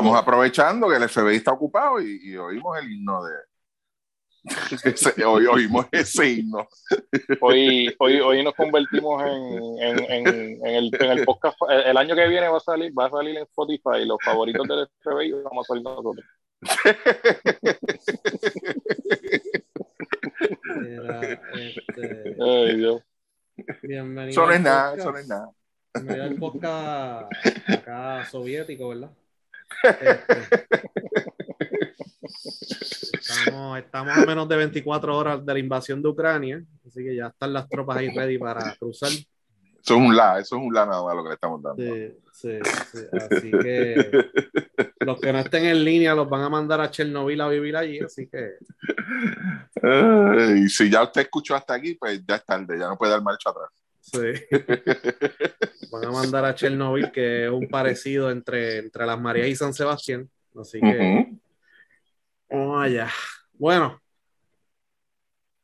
estamos aprovechando que el FBI está ocupado y, y oímos el himno de. Ese- hoy oímos ese himno. Hoy, hoy, hoy nos convertimos en, en, en, en el, en el podcast. El, el año que viene va a salir, va a salir en Spotify los favoritos del FBI vamos a salir nosotros. Era, este, Ay, Dios. bienvenido. Eso no es nada, eso no es nada. Bienvenido al podcast acá soviético, ¿verdad? Estamos, estamos a menos de 24 horas de la invasión de Ucrania, así que ya están las tropas ahí ready para cruzar. Eso es un la, eso es un la nada más lo que le estamos dando. Sí, sí, sí. Así que los que no estén en línea los van a mandar a Chernobyl a vivir allí, así que Ay, Y si ya usted escuchó hasta aquí, pues ya es tarde, ya no puede dar marcha atrás. Sí. Van a mandar a Chernobyl, que es un parecido entre, entre las Marías y San Sebastián. Así que allá. Bueno,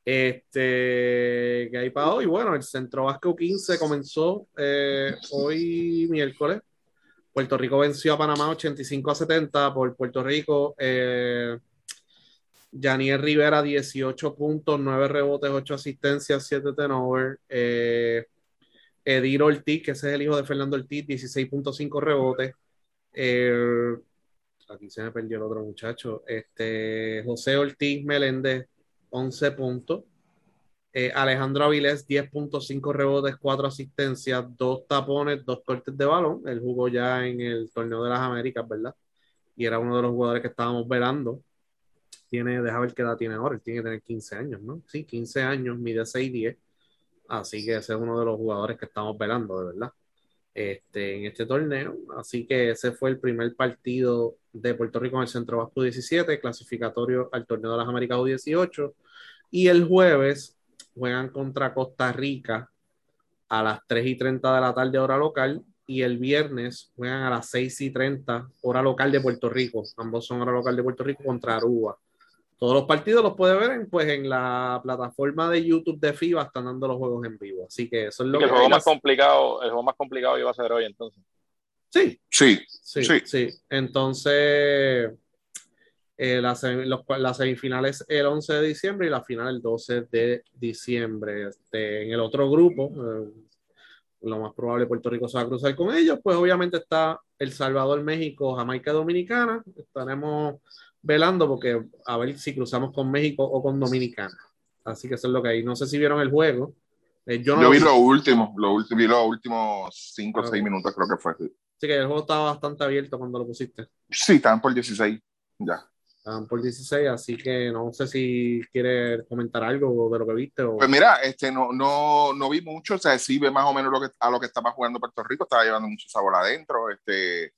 este, ¿qué hay para hoy? Bueno, el Centro Vasco 15 comenzó eh, hoy miércoles. Puerto Rico venció a Panamá 85 a 70 por Puerto Rico. Eh, Rivera 18 puntos, 9 rebotes, 8 asistencias, 7 turnover. Eh, Edir Ortiz, que ese es el hijo de Fernando Ortiz, 16.5 rebotes. Eh, aquí se me perdió el otro muchacho. Este, José Ortiz Meléndez, 11 puntos. Eh, Alejandro Avilés, 10.5 rebotes, 4 asistencias, 2 tapones, 2 cortes de balón. Él jugó ya en el torneo de las Américas, ¿verdad? Y era uno de los jugadores que estábamos velando. Tiene, deja ver qué edad tiene ahora. Él tiene que tener 15 años, ¿no? Sí, 15 años, mide 6'10. Así que ese es uno de los jugadores que estamos velando, de verdad este, en este torneo. Así que ese fue el primer partido de Puerto Rico en el Centro Vasco 17, clasificatorio al torneo de las Américas U18. Y el jueves juegan contra Costa Rica a las 3 y 30 de la tarde, hora local. Y el viernes juegan a las 6 y 30, hora local de Puerto Rico. Ambos son hora local de Puerto Rico contra Aruba. Todos los partidos los puede ver en, pues, en la plataforma de YouTube de FIBA, están dando los juegos en vivo. Así que eso es lo Que que el juego más complicado, el juego más complicado iba a ser hoy entonces. Sí, Sí, Sí, Sí. sí. Entonces, eh, la, semi- los- la semifinal es el 11 de diciembre y la final el 12 de diciembre. Este, en el otro grupo, eh, lo más probable Puerto Rico se va a cruzar con ellos, pues obviamente está El Salvador, México, Jamaica Dominicana. Estaremos velando porque a ver si cruzamos con México o con Dominicana. Así que eso es lo que hay. No sé si vieron el juego. Eh, yo no yo lo vi últimos, los últimos, vi los últimos 5 o Ah, 6 minutos, creo que fue. Así que el juego estaba bastante abierto cuando lo pusiste. Sí, estaban por 16. Ya. Estaban por 16, así que no sé si quieres comentar algo de lo que viste o... Pues mira, este, no, no, no vi mucho, o sea, sí ve más o menos lo que, a lo que estaba jugando Puerto Rico, estaba llevando mucho sabor adentro, este,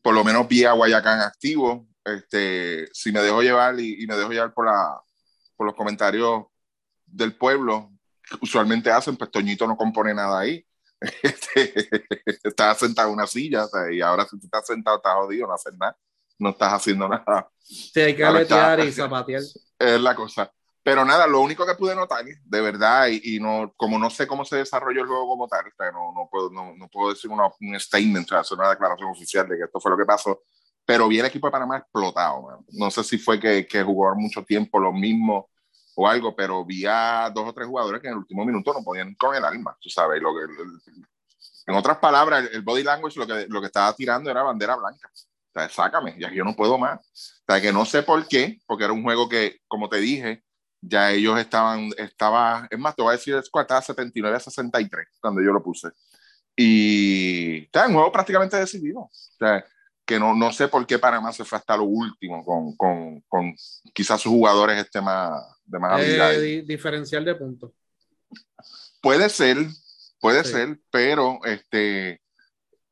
por lo menos vi a Guayacán activo, este, si me dejo llevar y, y me dejo llevar por, la, por los comentarios del pueblo, que usualmente hacen, pues Toñito no compone nada ahí, este, estaba sentado en una silla, o sea, y ahora si tú estás sentado estás jodido, no haces nada, no estás haciendo nada. Sí, hay que aletear y zapatear. es la cosa. Pero nada, lo único que pude notar, de verdad, y, y no, como no sé cómo se desarrolló el juego como tal, o sea, no, no, puedo, no, no puedo decir una, un statement, o sea, hacer una declaración oficial de que esto fue lo que pasó, pero vi el equipo de Panamá explotado, man. No sé si fue que, que jugó mucho tiempo lo mismo o algo, pero vi a dos o tres jugadores que en el último minuto no podían con el alma, tú sabes. Lo que, en otras palabras, el, el body language lo que, lo que estaba tirando era bandera blanca. O sea, sácame, ya yo no puedo más. O sea, que no sé por qué, porque era un juego que, como te dije, ya ellos estaban, estaba, es más, te voy a decir, estaba 79 a 63 cuando yo lo puse. Y está un juego prácticamente decidido. O sea, que no, no sé por qué Panamá se fue hasta lo último con, con, con quizás sus jugadores este más, de más habilidad. Eh, di- diferencial de puntos. Puede ser, puede Sí. ser, pero este,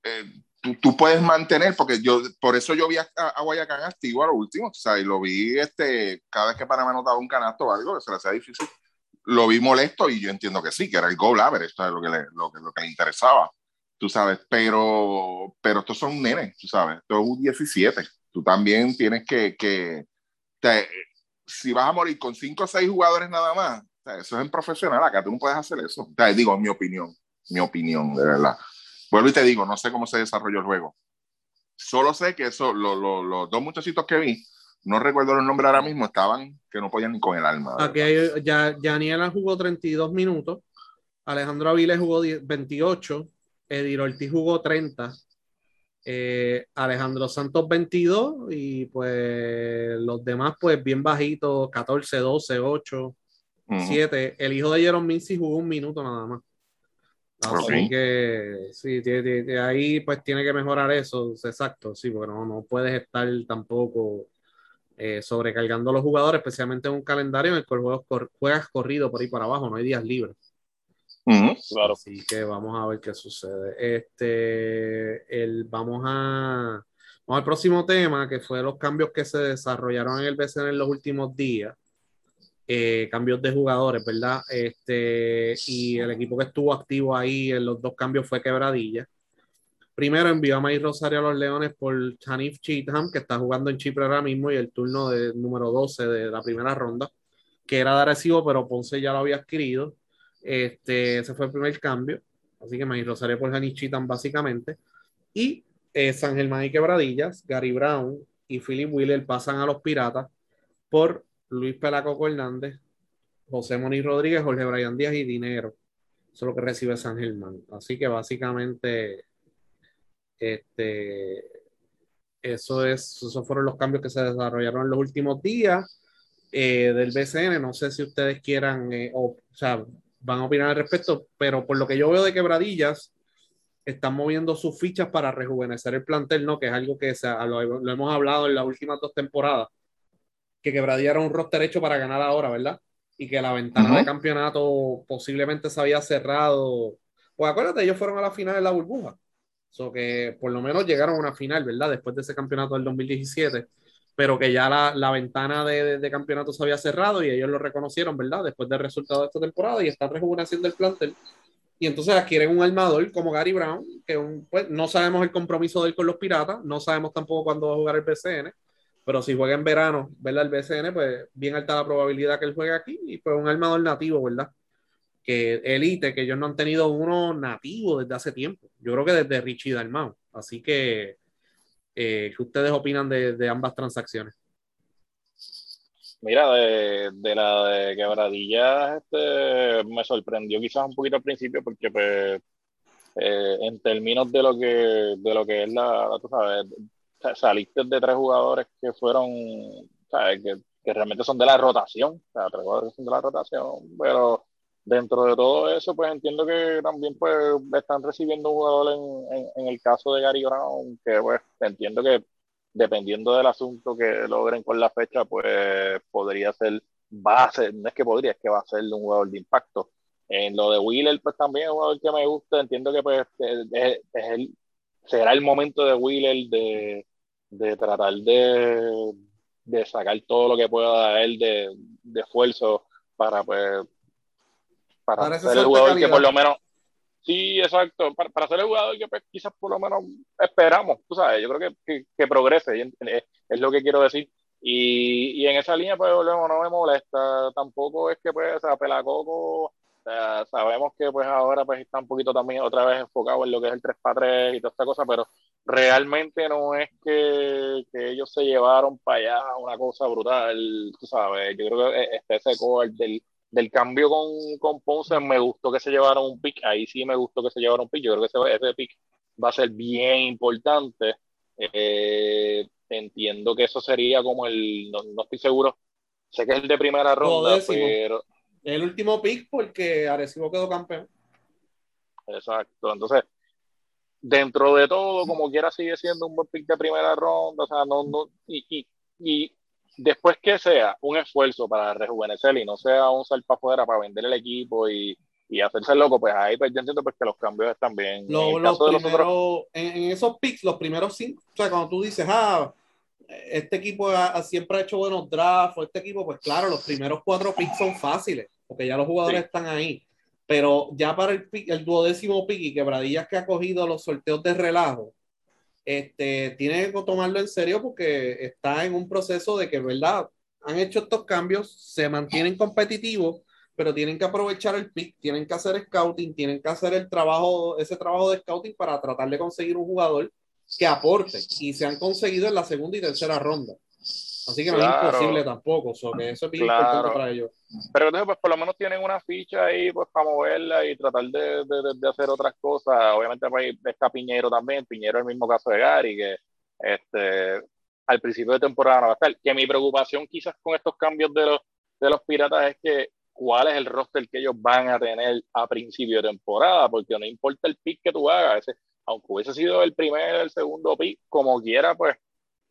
eh, tú, tú puedes mantener, porque yo, por eso yo vi a, a Guayacán activo a lo último, o sea, y lo vi este, cada vez que Panamá notaba un canasto o algo, que se le hacía difícil, lo vi molesto y yo entiendo que sí, que era el goal average, esto es lo que le, lo que, lo que le interesaba, tú sabes, pero, pero estos son nenes, tú sabes, esto es un 17, tú también tienes que, que te- si vas a morir con 5 o 6 jugadores nada más, o sea, eso es en profesional, acá tú no puedes hacer eso, o sea, digo, en mi opinión, mi opinión, de verdad. vuelvo y te digo, no sé cómo se desarrolló el juego. Solo sé que eso, los dos muchachitos que vi, no recuerdo los nombres ahora mismo, estaban que no podían ni con el alma. Aquí hay, ya, Yaniela jugó 32 minutos, Alejandro Aviles jugó 28, Edir Ortiz jugó 30, eh, Alejandro Santos 22 y pues los demás pues bien bajitos, 14, 12, 8, 7. El hijo de Jerome Mincy jugó un minuto nada más. Así que sí, ahí pues tiene que mejorar eso, exacto, sí, porque no, no puedes estar tampoco eh, sobrecargando a los jugadores, especialmente en un calendario en el que juegas corrido por ahí para abajo, no hay días libres. Claro. Así que vamos a ver qué sucede. Este, el, vamos a vamos al próximo tema, que fue los cambios que se desarrollaron en el BCN en los últimos días. Eh, cambios de jugadores, ¿verdad? Este, y el equipo que estuvo activo ahí en los dos cambios fue Quebradilla. Primero envió a May Rosario a los Leones por Chanif Cheatham, que está jugando en Chipre ahora mismo, y el turno de número 12 de la primera ronda, que era de recibo, pero Ponce ya lo había adquirido. Este, ese fue el primer cambio. Así que May Rosario por Chanif Cheatham, básicamente. Y eh, San Germán y Quebradillas, Gary Brown y Philip Wheeler pasan a los Piratas por Luis Pelacoco Hernández, José Moni Rodríguez, Jorge Brian Díaz y dinero. Eso es lo que recibe San Germán. Así que básicamente, este, eso es, esos fueron los cambios que se desarrollaron en los últimos días eh, del BCN. No sé si ustedes quieran, eh, o, sea, van a opinar al respecto, pero por lo que yo veo de quebradillas, están moviendo sus fichas para rejuvenecer el plantel, ¿no? Que es algo que lo hemos hablado en las últimas dos temporadas que Quebradilla era un roster hecho para ganar ahora, ¿verdad? Y que la ventana de campeonato posiblemente se había cerrado. Pues acuérdate, ellos fueron a la final de la burbuja. So que por lo menos llegaron a una final, ¿verdad? Después de ese campeonato del 2017. Pero que ya la, la ventana de, de, campeonato se había cerrado y ellos lo reconocieron, ¿verdad? Después del resultado de esta temporada y están rejuveneciendo el plantel. Y entonces adquieren un armador como Gary Brown, que pues, no sabemos el compromiso de él con los Piratas, no sabemos tampoco cuándo va a jugar el BCN pero si juega en verano, ¿verdad? El BCN, pues bien alta la probabilidad que él juegue aquí y pues un armador nativo, ¿verdad? Que elite, que ellos no han tenido uno nativo desde hace tiempo. Yo creo que desde Richie Dalmau. Así que, eh, ¿qué ustedes opinan de, ambas transacciones? Mira, de, la de quebradillas, este, me sorprendió quizás un poquito al principio porque pues eh, en términos de lo que de lo que es la, tú sabes, saliste de tres jugadores que fueron, Que, que, realmente son de la rotación, o sea, tres jugadores son de la rotación, pero dentro de todo eso, pues entiendo que también pues están recibiendo un jugador en, en, el caso de Gary Brown, que pues entiendo que dependiendo del asunto que logren con la fecha, pues podría ser, base no es que podría, es que va a ser un jugador de impacto. En lo de Wheeler, pues también es un jugador que me gusta, entiendo que pues es, es el, será el momento de Wheeler de, de tratar de, de, sacar todo lo que pueda de él de, de esfuerzo para pues para, ser el jugador que por lo menos sí exacto para, para, ser el jugador que pues, quizás por lo menos esperamos tú sabes yo creo que, que, progrese es, lo que quiero decir. Y, y en esa línea pues no me molesta tampoco es que pues sea, Pelacoco sabemos que pues ahora pues está un poquito también otra vez enfocado en lo que es el 3 para 3 y toda esta cosa, pero realmente no es que, que ellos se llevaron para allá una cosa brutal, tú sabes, yo creo que e, este ese core del, del cambio con, con, Ponce me gustó que se llevaron un pick, ahí sí me gustó que se llevaron un pick, yo creo que ese, ese pick va a ser bien importante. Eh, entiendo que eso sería como el, no, no, estoy seguro, sé que es el de primera ronda, pero el último pick porque Arecibo quedó campeón. Exacto, entonces dentro de todo, como quiera, sigue siendo un buen pick de primera ronda, o sea, no, no, y, y, después que sea un esfuerzo para rejuvenecer y no sea un salto para afuera para vender el equipo y, y hacerse loco, pues ahí pues yo entiendo pues que los cambios están bien. en, esos picks, los primeros cinco, o sea, cuando tú dices, ah, este equipo siempre ha hecho buenos drafts, este equipo, pues claro, los primeros cuatro picks son fáciles porque ya los jugadores están ahí. Pero ya para el, el duodécimo pick y quebradillas que ha cogido los sorteos de relajo, este, tiene que tomarlo en serio porque está en un proceso de que, ¿verdad? Han hecho estos cambios, se mantienen competitivos, pero tienen que aprovechar el pick, tienen que hacer scouting, tienen que hacer el trabajo, ese trabajo de scouting para tratar de conseguir un jugador que aporte y se han conseguido en la segunda y tercera ronda. Así que no es imposible tampoco, que eso es bien importante para ellos. Pero entonces, pues por lo menos tienen una ficha ahí pues para moverla y tratar de, de, de hacer otras cosas. Obviamente pues, está Piñero también, Piñero es el mismo caso de Gary, que este, al principio de temporada no va a estar. Que mi preocupación quizás con estos cambios de los, de los piratas es que cuál es el roster que ellos van a tener a principio de temporada, porque no importa el pick que tú hagas, ese, aunque hubiese sido el primer, el segundo pick, como quiera, pues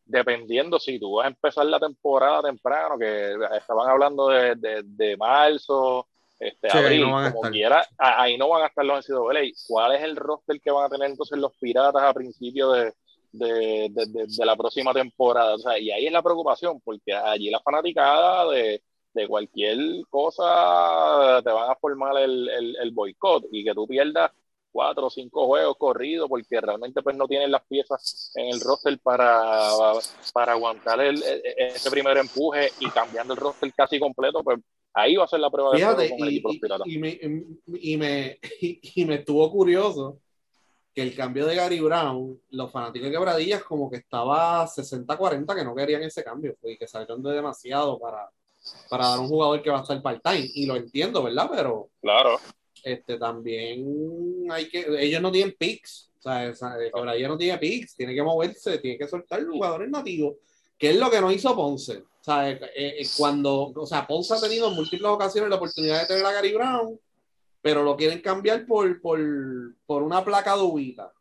dependiendo si tú vas a empezar la temporada temprano, que estaban hablando de, de, marzo, este, abril, como quiera, ahí no van a estar los NCAA. ¿Cuál es el roster que van a tener entonces los piratas a principio de, de, de, la próxima temporada? O sea, y ahí es la preocupación, porque allí la fanaticada de, cualquier cosa te van a formar el, el, el boicot y que tú pierdas cuatro o cinco juegos corridos porque realmente pues no tienen las piezas en el roster para, para aguantar el, ese primer empuje y cambiando el roster casi completo, pues ahí va a ser la prueba de con el equipo y, me, y, me, y me estuvo curioso que el cambio de Gary Brown, los fanáticos de Quebradillas como que estaba 60-40 que no querían ese cambio y que salieron de demasiado para, para dar un jugador que va a estar part-time. Y lo entiendo, ¿verdad? Pero... Claro este, también hay que, ellos no tienen picks, o sea, ella no tiene picks, tiene que moverse, tiene que soltar jugadores nativos, que es lo que no hizo Ponce. O sea, eh, eh, cuando, o sea, Ponce ha tenido en múltiples ocasiones la oportunidad de tener a Gary Brown, pero lo quieren cambiar por, por, por una placa dubita,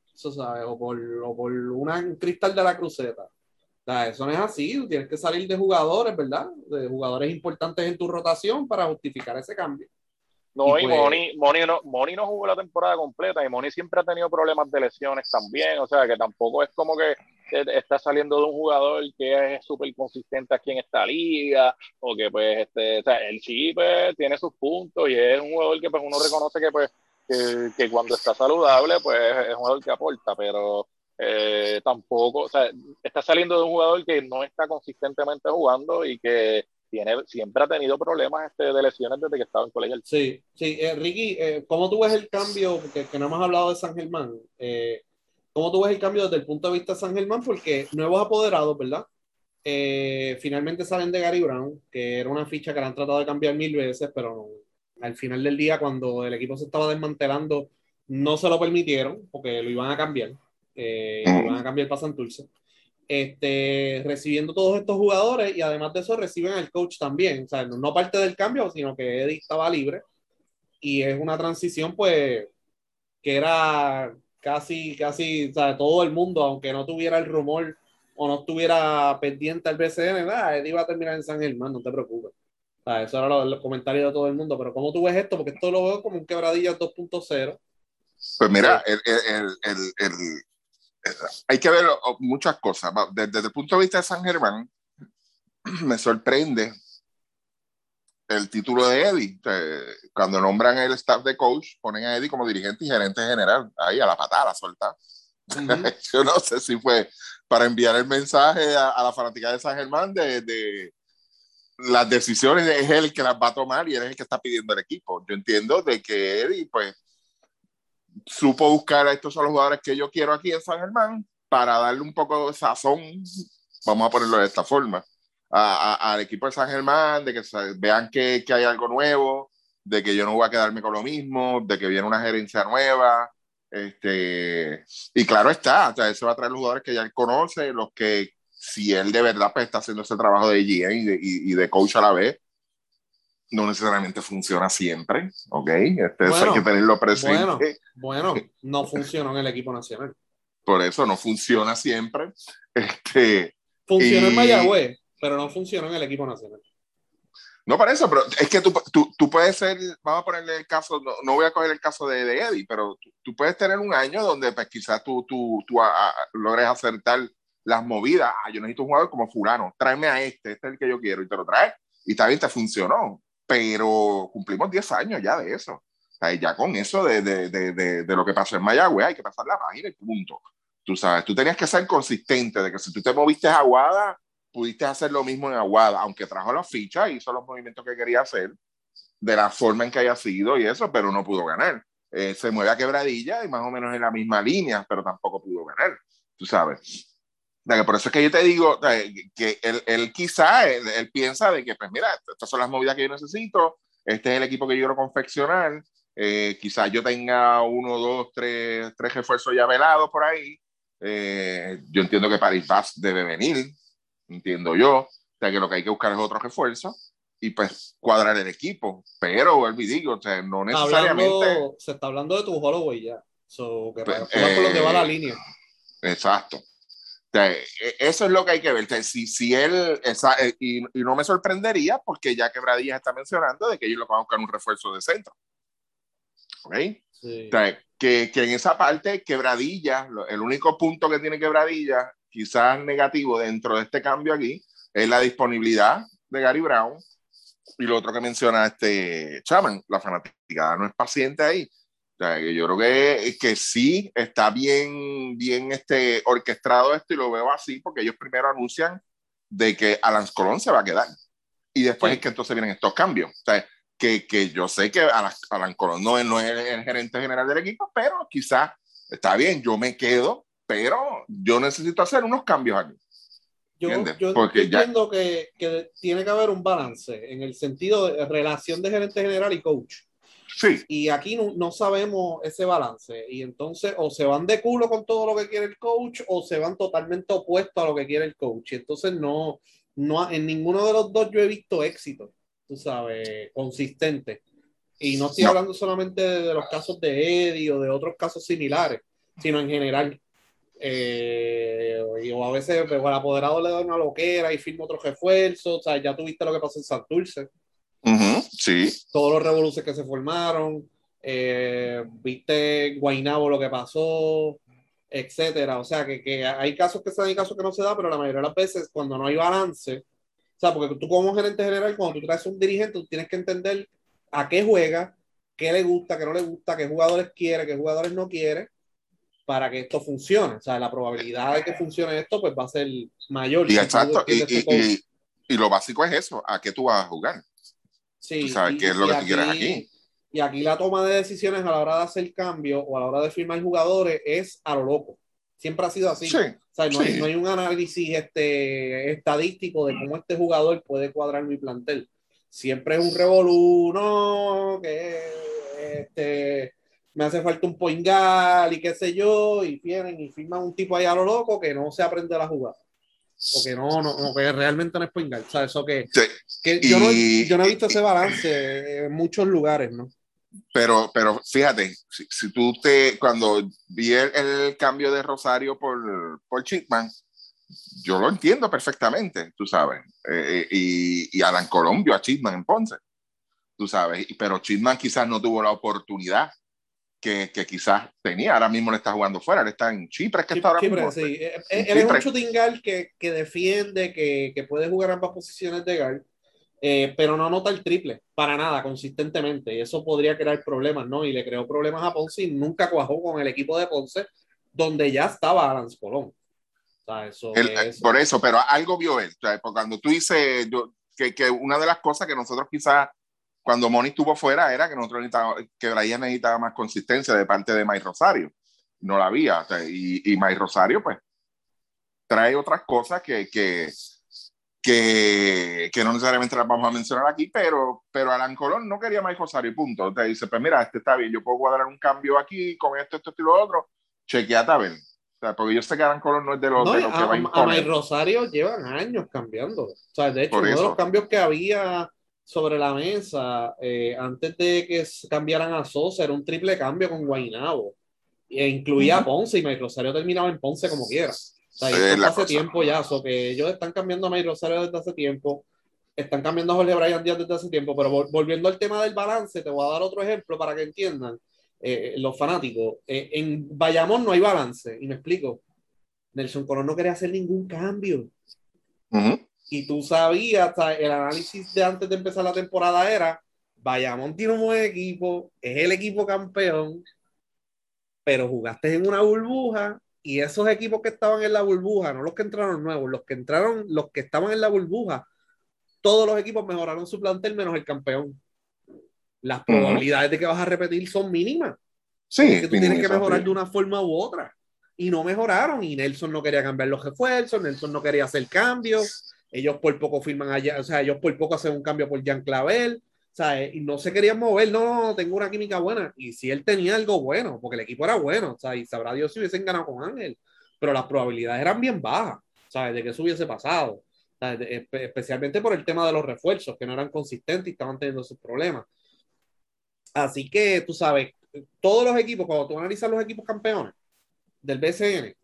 o por, o por una, un cristal de la cruceta. O sea, eso no es así, tienes que salir de jugadores, ¿verdad? De jugadores importantes en tu rotación para justificar ese cambio. No, y, pues Moni, no, Moni no jugó la temporada completa y Moni siempre ha tenido problemas de lesiones también, o sea que tampoco es como que está saliendo de un jugador que es súper consistente aquí en esta liga, o que pues, este, o sea, el sí pues, tiene sus puntos y es un jugador que pues uno reconoce que pues, que, cuando está saludable pues es un jugador que aporta, pero eh, tampoco, o sea, está saliendo de un jugador que no está consistentemente jugando y que siempre ha tenido problemas este, de lesiones desde que estaba en colegio. Sí, sí. Eh, Ricky, eh, ¿cómo tú ves el cambio? Porque que no hemos hablado de San Germán. Eh, ¿Cómo tú ves el cambio desde el punto de vista de San Germán? Porque nuevos apoderados, ¿verdad? finalmente salen de Gary Brown, que era una ficha que le han tratado de cambiar mil veces, pero al final del día, cuando el equipo se estaba desmantelando, no se lo permitieron porque lo iban a cambiar. iban a cambiar para Santurce este, recibiendo todos estos jugadores y además de eso reciben al coach también, o sea, no parte del cambio, sino que Eddie estaba libre y es una transición pues que era casi, casi, o sea, todo el mundo, aunque no tuviera el rumor o no estuviera pendiente al BCN, nada, Eddie va a terminar en San Germán, no te preocupes. O sea, eso era los comentarios de todo el mundo, pero ¿cómo tú ves esto? Porque esto lo veo como un quebradilla 2.0. Pues mira, el, el, el, hay que ver muchas cosas. Desde, el punto de vista de San Germán, me sorprende el título de Eddie. Cuando nombran el staff de coach, ponen a Eddie como dirigente y gerente general, ahí a la patada, a soltar. Yo no sé si fue para enviar el mensaje a, la fanática de San Germán de, de, las decisiones, es él que las va a tomar y él es el que está pidiendo el equipo. Yo entiendo de que Eddie, pues, supo buscar a estos son los jugadores que yo quiero aquí en San Germán para darle un poco de sazón, vamos a ponerlo de esta forma, al equipo de San Germán, de que vean que, que, hay algo nuevo, de que yo no voy a quedarme con lo mismo, de que viene una gerencia nueva. Este, y claro está, o sea, eso va a traer los jugadores que ya él conoce, los que si él de verdad pues, está haciendo ese trabajo de GM y de, y de coach a la vez, no necesariamente funciona siempre, ¿ok? Este, hay que tenerlo presente. Bueno, bueno, no funciona en el equipo nacional. Por eso no funciona siempre. Este, funciona en Mayagüez, pero no funciona en el equipo nacional. No para eso, pero es que tú, tú, tú puedes ser, vamos a ponerle el caso, no, voy a coger el caso de, de Eddie, pero tú, puedes tener un año donde pues, quizás tú, tú, tú logres acertar las movidas. Ah, yo necesito un jugador como fulano, tráeme a este, este es el que yo quiero, y te lo traes, y bien, te funcionó pero cumplimos 10 años ya de eso. O sea, ya con eso de, de, de, de, lo que pasó en Mayagüez, hay que pasar la página y punto. Tú sabes, tú tenías que ser consistente de que si tú te moviste a Aguada, pudiste hacer lo mismo en Aguada, aunque trajo la ficha y hizo los movimientos que quería hacer. de la forma en que haya sido y eso, pero no pudo ganar. Eh, se mueve a quebradilla y más o menos en la misma línea, pero tampoco pudo ganar, tú sabes. Por eso es que yo te digo que él, él quizá, él, piensa de que, pues mira, estas son las movidas que yo necesito, este es el equipo que yo quiero confeccionar, eh, quizás yo tenga uno, dos, tres, tres refuerzos ya velados por ahí. Eh, yo entiendo que Paris Bass debe venir, entiendo yo, o sea que lo que hay que buscar es otro refuerzo y pues cuadrar el equipo. Pero, vuelvo y digo, o sea, no necesariamente. se está hablando de tu Holloway ya. So, que pues, por lo que va la eh, línea. Exacto. E, eso es lo que hay que ver. si, si él, esa, eh, y, y, no me sorprendería, porque ya Quebradillas está mencionando de que ellos lo van a buscar un refuerzo de centro. ¿Ok? que, que, en esa parte, Quebradillas, el único punto que tiene Quebradillas, quizás negativo dentro de este cambio aquí, es la disponibilidad de Gary Brown y lo otro que menciona este Chaman, la fanaticada no es paciente ahí. Yo creo que, que sí está bien, bien este, orquestado esto y lo veo así porque ellos primero anuncian de que Alan Colón se va a quedar y después es que entonces vienen estos cambios. O sea, que, que yo sé que Alan, Colón no, no es el gerente general del equipo, pero quizás está bien, yo me quedo, pero yo necesito hacer unos cambios aquí. Yo, entiendo que, que, tiene que haber un balance en el sentido de relación de gerente general y coach. Sí. Y aquí no, no, sabemos ese balance. Y entonces o se van de culo con todo lo que quiere el coach o se van totalmente opuestos a lo que quiere el coach. Y entonces no, no, en ninguno de los dos yo he visto éxito, tú sabes, consistente. Y no estoy hablando solamente de los casos de Eddie o de otros casos similares, sino en general. Eh, o a veces pues, el apoderado le da una loquera y firma otro refuerzo. O sea, ya tuviste lo que pasó en Santurce. Sí. Todos los revoluciones que se formaron. Eh, viste Guainabo lo que pasó, etcétera. O sea, que, que, hay casos que se dan y casos que no se dan, pero la mayoría de las veces, cuando no hay balance, o sea, porque tú como gerente general, cuando tú traes un dirigente, tú tienes que entender a qué juega, qué le gusta, qué no le gusta, qué jugadores quiere, qué jugadores no quiere para que esto funcione. O sea, la probabilidad de que funcione esto pues va a ser mayor. Y exacto, y, y, lo básico es eso, ¿a qué tú vas a jugar? Sí. ¿Sabes qué es lo que tú quieres aquí? Y aquí la toma de decisiones a la hora de hacer cambio o a la hora de firmar jugadores es a lo loco. Siempre ha sido así. Sí, o sea, no, hay, no, hay, un análisis este, estadístico de cómo este jugador puede cuadrar mi plantel. Siempre es un revolú, no, que este, me hace falta un poingal y qué sé yo, y vienen y firman un tipo ahí a lo loco que no se aprende la jugada. O que no, no, que realmente no es. O sea, eso que, que yo, no, yo, no, he visto ese balance en muchos lugares, ¿no? Pero, pero fíjate, si, si tú te, cuando vi el, cambio de Rosario por, por Chipman, yo lo entiendo perfectamente, tú sabes. Eh, y, y Alan Colombio a Chipman en Ponce, tú sabes. Pero Chipman quizás no tuvo la oportunidad que, que, quizás tenía. Ahora mismo le está jugando fuera, él está en Chipre, que está ahora mismo. Sí. Eh, eh, él es un shooting que, que defiende, que, que, puede jugar ambas posiciones de guard, eh, pero no anota el triple, para nada, consistentemente. Y eso podría crear problemas, ¿no? Y le creó problemas a Ponce y nunca cuajó con el equipo de Ponce, donde ya estaba Alan Colón. O sea, eso es... Por eso, pero algo vio él. O sea, cuando tú dices yo, que, que una de las cosas que nosotros quizás cuando Moni estuvo fuera era que nosotros que Brian necesitaba más consistencia de parte de Mike Rosario. No la había. y, y Mike Rosario, pues, trae otras cosas que, que, que, que, no necesariamente las vamos a mencionar aquí, pero, pero Alan Colón no quería Mike Rosario, punto. Te dice, pues mira, este está bien, yo puedo cuadrar un cambio aquí con esto, esto, y lo otro. Chequeate a ver. O sea, porque yo sé que Alan Colón no es de los, de que va a A Mike Rosario llevan años cambiando. O sea, de hecho, uno de los cambios que había sobre la mesa eh, antes de que cambiaran a Sosa, era un triple cambio con Guainabo. E incluía a Ponce y Mike Rosario terminaba en Ponce como quiera. O sea, hace tiempo ya, so que ellos están cambiando a Mike Rosario desde hace tiempo, están cambiando a Jorge Bryan Díaz desde hace tiempo, pero volviendo al tema del balance, te voy a dar otro ejemplo para que entiendan eh, los fanáticos. Eh, en Bayamón no hay balance, y me explico. Nelson Colón no quería hacer ningún cambio y tú sabías, el análisis de antes de empezar la temporada era, Bayamón tiene un buen equipo, es el equipo campeón, pero jugaste en una burbuja y esos equipos que estaban en la burbuja, no los que entraron nuevos, los que entraron, los que estaban en la burbuja, todos los equipos mejoraron su plantel menos el campeón. las probabilidades de que vas a repetir son mínimas. Sí, que tú tienes que mejorar de una forma u otra. Y no mejoraron. Y Nelson no quería cambiar los refuerzos, Nelson no quería hacer cambios. Ellos por poco firman allá, o sea, ellos por poco hacen un cambio por Jean Clavel. O sea, y no se querían mover, no, no, tengo una química buena. Y si él tenía algo bueno, porque el equipo era bueno, sea, y sabrá Dios si hubiesen ganado con Ángel, pero las probabilidades eran bien bajas, ¿sabes? De que eso hubiese pasado. especialmente por el tema de los refuerzos, que no eran consistentes y estaban teniendo sus problemas. Así que tú sabes, todos los equipos, cuando tú analizas los equipos campeones del BCN,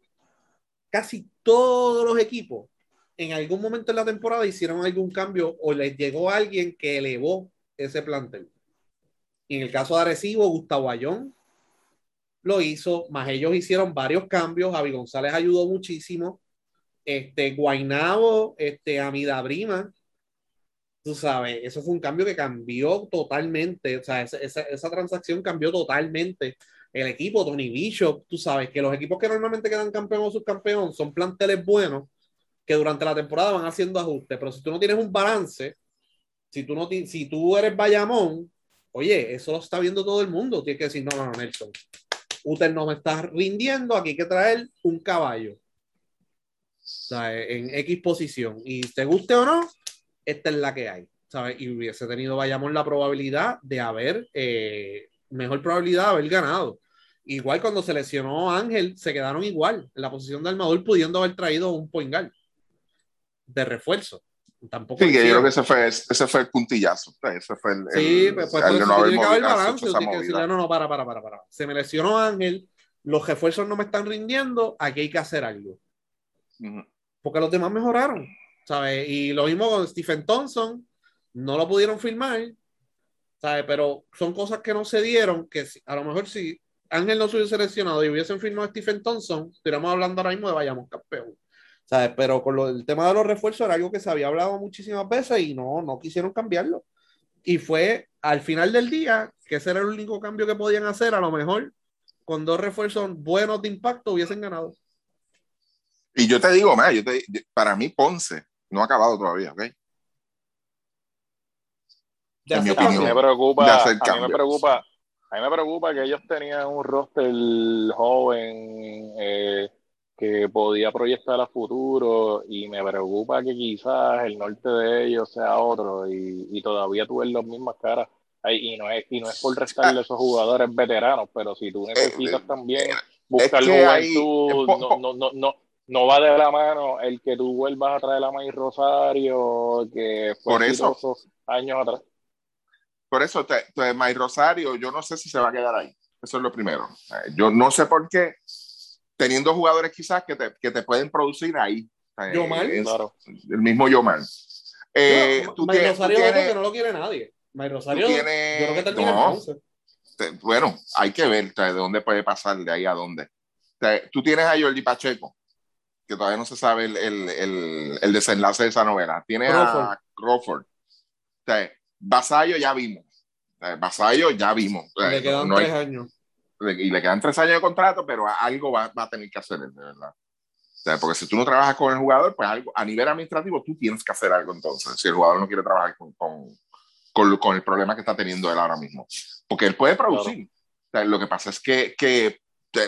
casi todos los equipos en algún momento en la temporada hicieron algún cambio o les llegó alguien que elevó ese plantel. Y en el caso de Arecibo, Gustavo Ayón lo hizo, más ellos hicieron varios cambios. Javi González ayudó muchísimo. Este, Guainabo, este, Amida Brima, tú sabes, eso fue un cambio que cambió totalmente, o sea, esa, esa, transacción cambió totalmente el equipo, Tony Bishop, tú sabes que los equipos que normalmente quedan campeón o subcampeón son planteles buenos que durante la temporada van haciendo ajustes, pero si tú no tienes un balance, si tú, no si tú eres Bayamón, oye, eso lo está viendo todo el mundo, tienes que decir, no, no, Nelson, usted no me está rindiendo, aquí hay que traer un caballo. Sea, en X posición. Y te guste o no, esta es la que hay. ¿sabes? Y hubiese tenido Bayamón la probabilidad de haber, eh, mejor probabilidad de haber ganado. Igual cuando se lesionó Ángel, se quedaron igual en la posición de armador, pudiendo haber traído un poingal de refuerzo. Tampoco sí, yo creo que ese fue, ese fue el puntillazo. Ese fue el, sí, pues, pues no tiene que haber balance. Tiene que decirle, no, no, para, para, para, para. Se me lesionó Ángel, los refuerzos no me están rindiendo, aquí hay que hacer algo. Porque los demás mejoraron, ¿sabes? Y lo mismo con Stephen Thompson, no lo pudieron firmar, ¿sabes? Pero son cosas que no se dieron, que a lo mejor si Ángel no se hubiese seleccionado y hubiesen firmado a Stephen Thompson, estaríamos hablando ahora mismo de vayamos campeón. ¿Sabes? Pero con lo, el tema de los refuerzos era algo que se había hablado muchísimas veces y no, no quisieron cambiarlo. Y fue al final del día que ese era el único cambio que podían hacer, a lo mejor con dos refuerzos buenos de impacto hubiesen ganado. Y yo te digo más, yo te, para mí Ponce no ha acabado todavía, ¿ok? a mí me preocupa, a mí me preocupa, a mí me preocupa que ellos tenían un roster joven, eh, que podía proyectar a futuro y me preocupa que quizás el norte de ellos sea otro y, y todavía tú ves las mismas caras. y, no es, y no es por restarle a esos jugadores veteranos, pero si tú necesitas también buscar juventud, no, no, no, no, no va de la mano el que tú vuelvas a traer a May Rosario, que fue por eso, años atrás. Por eso, te, May Rosario, yo no sé si se va a quedar ahí. Eso es lo primero. Yo no sé por qué teniendo jugadores quizás que te, que te pueden producir ahí. Yomar, claro. El mismo Yomar. Eh, no, Rosario tienes, que no lo quiere nadie. May Rosario, tienes, yo creo que no, te, Bueno, hay que ver de dónde puede pasar, de ahí a dónde. tú tienes a Jordi Pacheco, que todavía no se sabe el, el, el, desenlace de esa novela. Tienes a Crawford. Vasallo ya vimos. Vasallo ya vimos. Le quedan tres años y le quedan tres años de contrato, pero algo va, va a tener que hacer, de verdad. O sea, porque si tú no trabajas con el jugador, pues algo, a nivel administrativo tú tienes que hacer algo entonces, si el jugador no quiere trabajar con, con, con, el problema que está teniendo él ahora mismo. Porque él puede producir. O sea, lo que pasa es que, que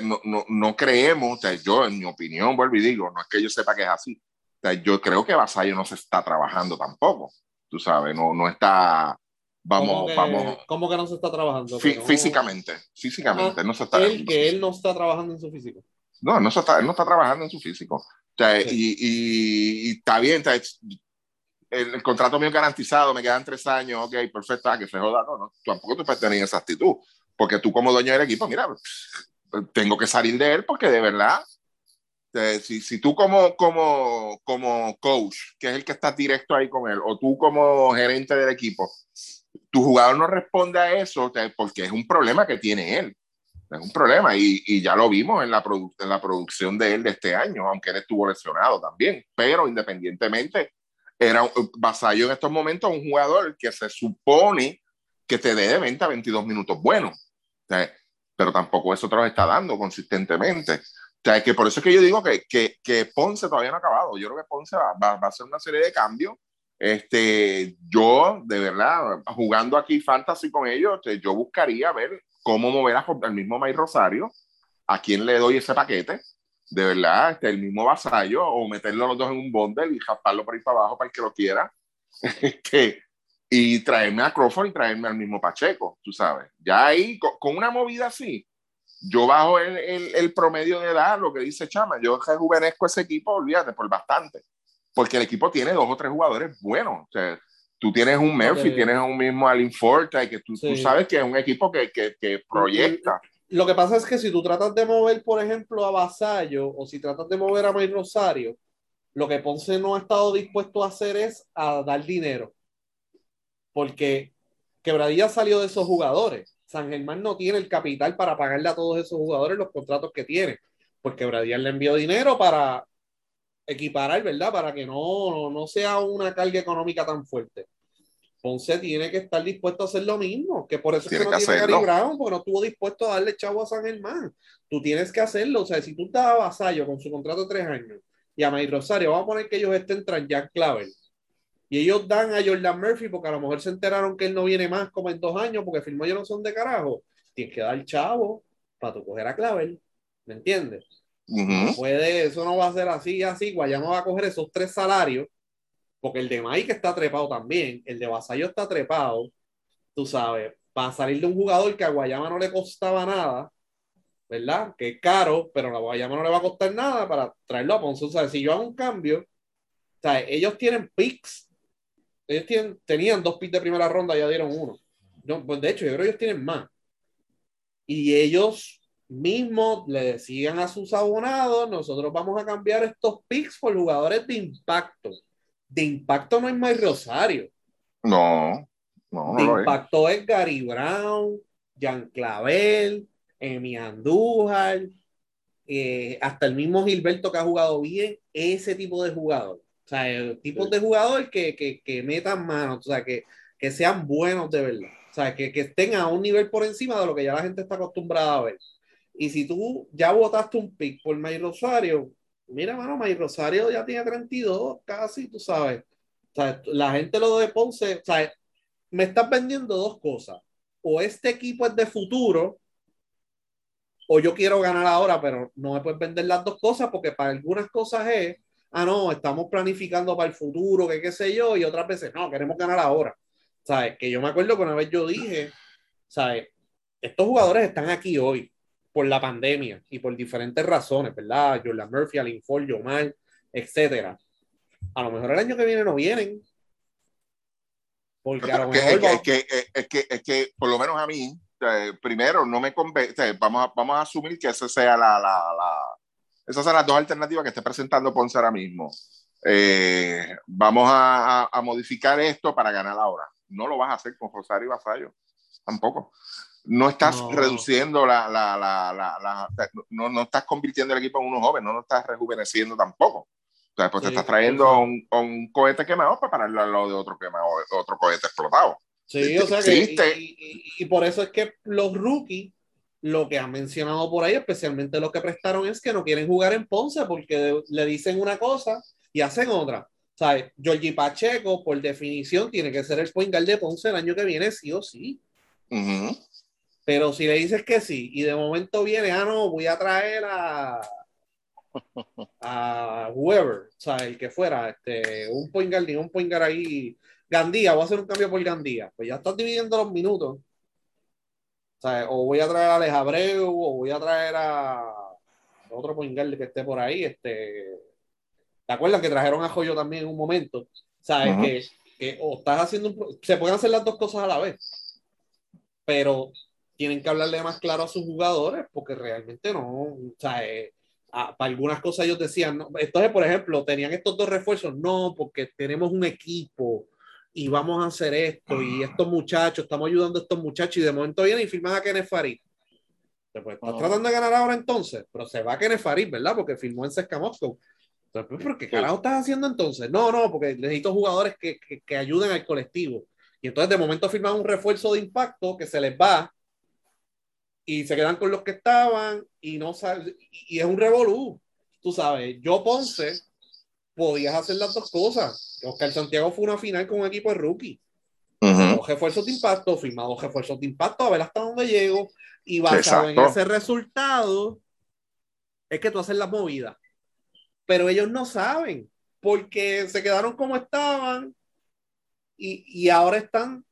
no, no, no, creemos, o sea, yo en mi opinión, vuelvo y digo, no es que yo sepa que es así. O sea, yo creo que Vasallo no se está trabajando tampoco. Tú sabes, no, no está Vamos, ¿Cómo que, vamos. ¿Cómo que no se está trabajando? Físicamente, físicamente, ah, no se está. Él, que él no está trabajando en su físico. No, no está, él no está trabajando en su físico. O sea, y, y, está bien, el, contrato mío garantizado, me quedan tres años, ok, perfecto, ah, que se joda, no, no, tampoco tú puedes tener esa actitud, porque tú como dueño del equipo, mira, tengo que salir de él porque de verdad, si, si tú como, como, como coach, que es el que está directo ahí con él, o tú como gerente del equipo, tu jugador no responde a eso porque es un problema que tiene él. Es un problema y, ya lo vimos en la, producción de él de este año, aunque él estuvo lesionado también. Pero independientemente, era Vasallo en estos momentos un jugador que se supone que te dé de 20 a 22 minutos buenos. pero tampoco eso te lo está dando consistentemente. Sea, que por eso es que yo digo que, que, que Ponce todavía no ha acabado. Yo creo que Ponce va, va, va a hacer una serie de cambios Este, yo, de verdad, jugando aquí fantasy con ellos, este, yo buscaría ver cómo mover al mismo May Rosario, a quién le doy ese paquete, de verdad, este, el mismo vasallo, o meterlo los dos en un bundle y jasparlo por ahí para abajo para el que lo quiera. Este, y traerme a Crawford y traerme al mismo Pacheco, tú sabes. Ya ahí, con, una movida así, yo bajo el, el, el, promedio de edad, lo que dice Chama, yo rejuvenezco ese equipo, olvídate, por bastante. Porque el equipo tiene dos o tres jugadores buenos. O sea, tú tienes un Murphy, tienes un mismo Alin Forte, que tú, tú, sabes que es un equipo que, que, que proyecta. Lo que pasa es que si tú tratas de mover, por ejemplo, a Vasallo o si tratas de mover a May Rosario, lo que Ponce no ha estado dispuesto a hacer es a dar dinero porque Quebradilla salió de esos jugadores. San Germán no tiene el capital para pagarle a todos esos jugadores los contratos que tiene, porque Quebradilla le envió dinero para equiparar, ¿verdad? Para que no, no sea una carga económica tan fuerte. Ponce tiene que estar dispuesto a hacer lo mismo, que por eso es que no tiene Gary Brown, porque no estuvo dispuesto a darle chavo a San Germán. Tú tienes que hacerlo, o sea, si tú estás a Vasallo con su contrato de tres años y a May Rosario, vamos a poner que ellos estén tras Jack Clavel y ellos dan a Jordan Murphy porque a lo mejor se enteraron que él no viene más como en dos años porque firmó yo no son de carajo. Tienes que dar chavo para tu coger a Clavel. ¿Me entiendes? Puede, eso no va a ser así, así. Guayama va a coger esos tres salarios porque el de Mike está trepado también. El de Vasallo está trepado. Tú sabes, para salir de un jugador que a Guayama no le costaba nada, ¿verdad? Que es caro, pero a Guayama no le va a costar nada para traerlo a Ponce. O sea, si yo hago un cambio, o sea, ellos tienen picks ellos tenían dos picks de primera ronda, ya dieron uno. No, pues de hecho, yo creo que ellos tienen más. Y ellos mismos le decían a sus abonados, nosotros vamos a cambiar estos picks por jugadores de impacto. De impacto no es Mike Rosario. No, no, De impacto es. Gary Brown, Jan Clavel, Emi Andújar, eh, hasta el mismo Gilberto que ha jugado bien, ese tipo de jugador. O sea, tipos de jugador que, que, que, metan manos, o sea, que, que sean buenos de verdad. O sea, que, que estén a un nivel por encima de lo que ya la gente está acostumbrada a ver. Y si tú ya votaste un pick por May Rosario, mira, mano, May Rosario ya tiene 32 casi, tú sabes. O sea, la gente lo de Ponce, o sea, me estás vendiendo dos cosas. O este equipo es de futuro, o yo quiero ganar ahora, pero no me puedes vender las dos cosas porque para algunas cosas es ah, no, estamos planificando para el futuro, que qué sé yo, y otras veces, no, queremos ganar ahora. ¿Sabes? Que yo me acuerdo que una vez yo dije, ¿sabes? Estos jugadores están aquí hoy por la pandemia y por diferentes razones, ¿verdad? Jordan Murphy, Alin Ford, Yomar, etcétera. A lo mejor el año que viene no vienen. Porque a lo mejor. Es que, es, que, es, que, por lo menos a mí, primero, no me convence. Vamos, a, vamos a asumir que esa sea la, la esas son las dos alternativas que está presentando Ponce ahora mismo. Eh, vamos a, a, modificar esto para ganar ahora. No lo vas a hacer con Rosario y Vasallo, tampoco. No estás reduciendo la, la, la, la no, no, estás convirtiendo el equipo en uno joven, no lo estás rejuveneciendo tampoco. O sea, pues te estás trayendo un, un, cohete quemado para pararlo al lado de otro, quemado, otro cohete explotado. Sí, o sea que, y, y, y, por eso es que los rookies lo que han mencionado por ahí, especialmente los que prestaron, es que no quieren jugar en Ponce porque le dicen una cosa y hacen otra. ¿Sabes? Georgie Pacheco, por definición, tiene que ser el point guard de Ponce el año que viene, sí o sí. Pero si le dices que sí, y de momento viene, ah, no, voy a traer a, a whoever, o sea, el que fuera, este, un point guard, un point guard ahí, Gandía, voy a hacer un cambio por Gandía. Pues ya estás dividiendo los minutos o voy a traer a Alex Abreu, o voy a traer a otro point que esté por ahí. Este, ¿Te acuerdas que trajeron a Joyo también en un momento? ¿Sabes? que, que, o estás haciendo Se pueden hacer las dos cosas a la vez, pero tienen que hablarle más claro a sus jugadores porque realmente no. O sea, eh, para algunas cosas ellos decían, no. entonces, por ejemplo, tenían estos dos refuerzos, no, porque tenemos un equipo y vamos a hacer esto y estos muchachos, estamos ayudando a estos muchachos y de momento viene y firman a Kenneth Farid. Pues, estás tratando de ganar ahora entonces, pero se va a Kenneth Farid, ¿verdad? Porque firmó en Sesca Moscow. Entonces, pues, ¿pero qué carajo estás haciendo entonces? No, no, porque necesito jugadores que, que, que ayuden al colectivo. Y entonces de momento firman un refuerzo de impacto que se les va y se quedan con los que estaban y no sale, y es un revolú. Tú sabes, yo Ponce podías hacer las dos cosas Oscar Santiago fue una final con un equipo de rookie. Ujú. Dos refuerzos de impacto, firmado refuerzos de impacto, a ver hasta dónde llego. Y basado en Exacto. ese resultado, es que tú haces las movidas. Pero ellos no saben, porque se quedaron como estaban y, y ahora están,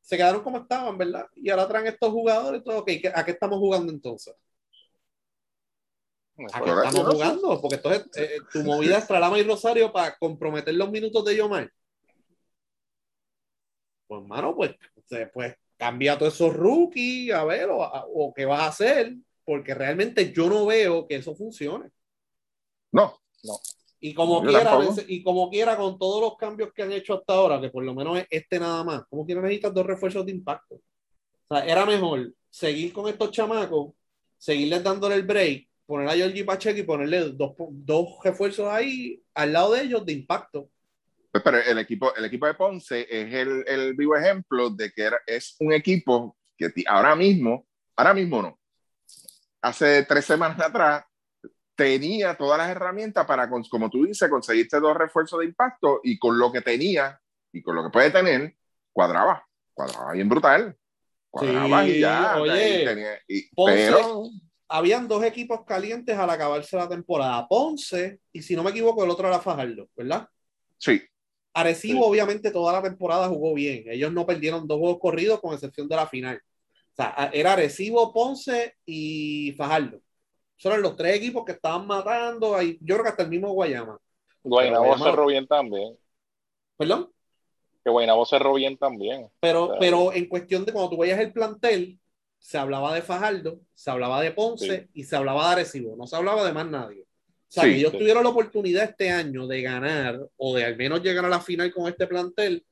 se quedaron como estaban, ¿verdad? Y ahora traen estos jugadores, todo, ok, ¿qué- ¿a qué estamos jugando entonces? ¿A qué estamos jugando? Porque entonces eh, tu movida es traer a May Rosario para comprometer los minutos de Yomar. Pues, mano, pues, pues cambia todos esos rookies, a ver, o, o qué vas a hacer, porque realmente yo no veo que eso funcione. No, Y como Yo quiera, y como quiera, con todos los cambios que han hecho hasta ahora, que por lo menos es este nada más, como quiera necesitas dos refuerzos de impacto. O sea, era mejor seguir con estos chamacos, seguirles dándole el break, poner a Georgie Pacheco y ponerle dos, dos refuerzos ahí al lado de ellos de impacto. Pues, pero el equipo, el equipo de Ponce es el, el vivo ejemplo de que era- es un equipo que ahora mismo, ahora mismo no, hace tres semanas atrás tenía todas las herramientas para, como tú dices, conseguirte dos refuerzos de impacto y con lo que tenía y con lo que puede tener, cuadraba, cuadraba bien brutal. Cuadraba Sí, y ya. oye, y tenía- y- Ponce- pero Habían dos equipos calientes al acabarse la temporada, Ponce y si no me equivoco el otro era Fajardo, ¿verdad? sí, Arecibo, Sí. obviamente, toda la temporada jugó bien. Ellos no perdieron dos juegos corridos, con excepción de la final. O sea, era Arecibo, Ponce y Fajardo. Eran los tres equipos que estaban matando. Ahí, yo creo que hasta el mismo Guayama. Guaynabo Pero, cerró bien también. ¿Perdón? Que Guaynabo cerró bien también. Pero, pero en cuestión de cuando tú veías el plantel, se hablaba de Fajardo, se hablaba de Ponce y se hablaba de Arecibo. No se hablaba de más nadie. O sea, Sí, que ellos sí. tuvieron la oportunidad este año de ganar o de al menos llegar a la final con este plantel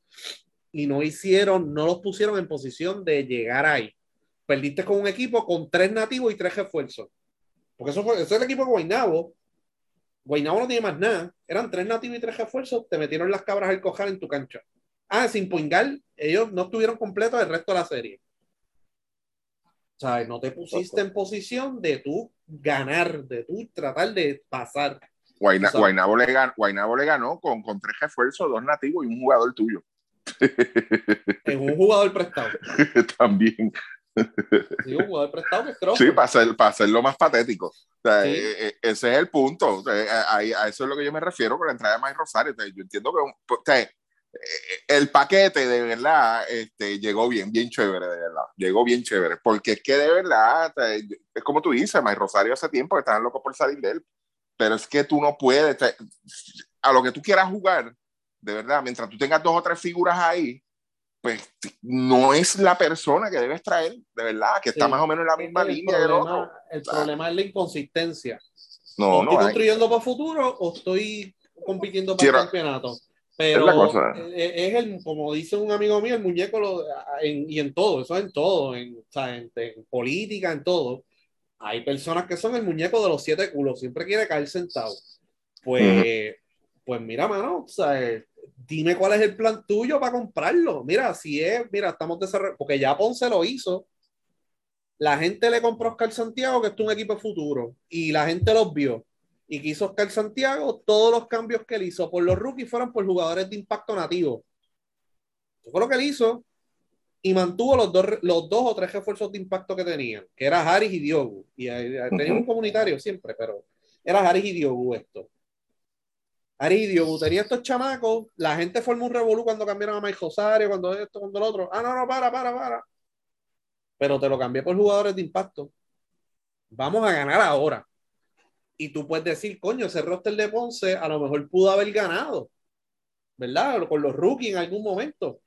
y no hicieron, no los pusieron en posición de llegar ahí. Perdiste con un equipo con tres nativos y tres refuerzos. Porque eso, fue, ese es el equipo de Guaynabo. Guaynabo no tiene más nada. Eran tres nativos y tres refuerzos. Te metieron las cabras al cojar en tu cancha. Ah, sin Poingal, ellos no estuvieron completos el resto de la serie. Sea, no te pusiste en posición de tú ganar, de tú tratar de pasar. Guayna- Guaynabo, le ganó, Guaynabo le ganó con, con tres refuerzos, dos nativos y un jugador tuyo. En un jugador prestado. También. Sí, un jugador prestado que Crawford. Sí, para, hacer, para hacerlo más patético. O sea, Sí. eh, eh, ese es el punto. O sea, eh, a, a- eso es lo que yo me refiero con la entrada de Mike Rosario. O sea, yo entiendo que el paquete de verdad este, llegó bien, bien chévere, de verdad. Llegó bien chévere. Porque es que de verdad, es como tú dices, Mike Rosario hace tiempo que estaban locos por salir de él. Pero es que tú no puedes, a lo que tú quieras jugar, de verdad, mientras tú tengas dos o tres figuras ahí, pues no es la persona que debes traer, de verdad, que está Sí. más o menos en la misma el línea del otro. problema, el problema es la inconsistencia. No, ¿O no estoy hay. construyendo para futuro o estoy compitiendo para el campeonato? Pero Es la cosa. eh, es el, como dice un amigo mío, el muñeco lo- en- y en todo, eso es en todo, en, o sea, en- en política, en todo. Hay personas que son el muñeco de los siete culos, siempre quiere caer sentado. Pues, pues mira, mano, o sea, eh, dime cuál es el plan tuyo para comprarlo. Mira, si es, mira, estamos desarrollando, porque ya Ponce lo hizo. La gente le compró a Oscar Santiago, que es un equipo futuro, y la gente los vio. Y que hizo Oscar Santiago, todos los cambios que él hizo por los rookies fueron por jugadores de impacto nativo. Eso fue lo que él hizo. Y mantuvo los dos, los dos o tres refuerzos de impacto que tenían, que era Harris y Diogo. Y tenía un comunitario siempre, pero era Harris y Diogo esto. Harris y Diogo tenía estos chamacos, la gente formó un revolú cuando cambiaron a Mike Rosario, cuando esto, cuando lo otro. Ah, no, no, para, para, para. Pero te lo cambié por jugadores de impacto. Vamos a ganar ahora. Y tú puedes decir, coño, ese roster de Ponce a lo mejor pudo haber ganado, ¿verdad? Con los rookies en algún momento.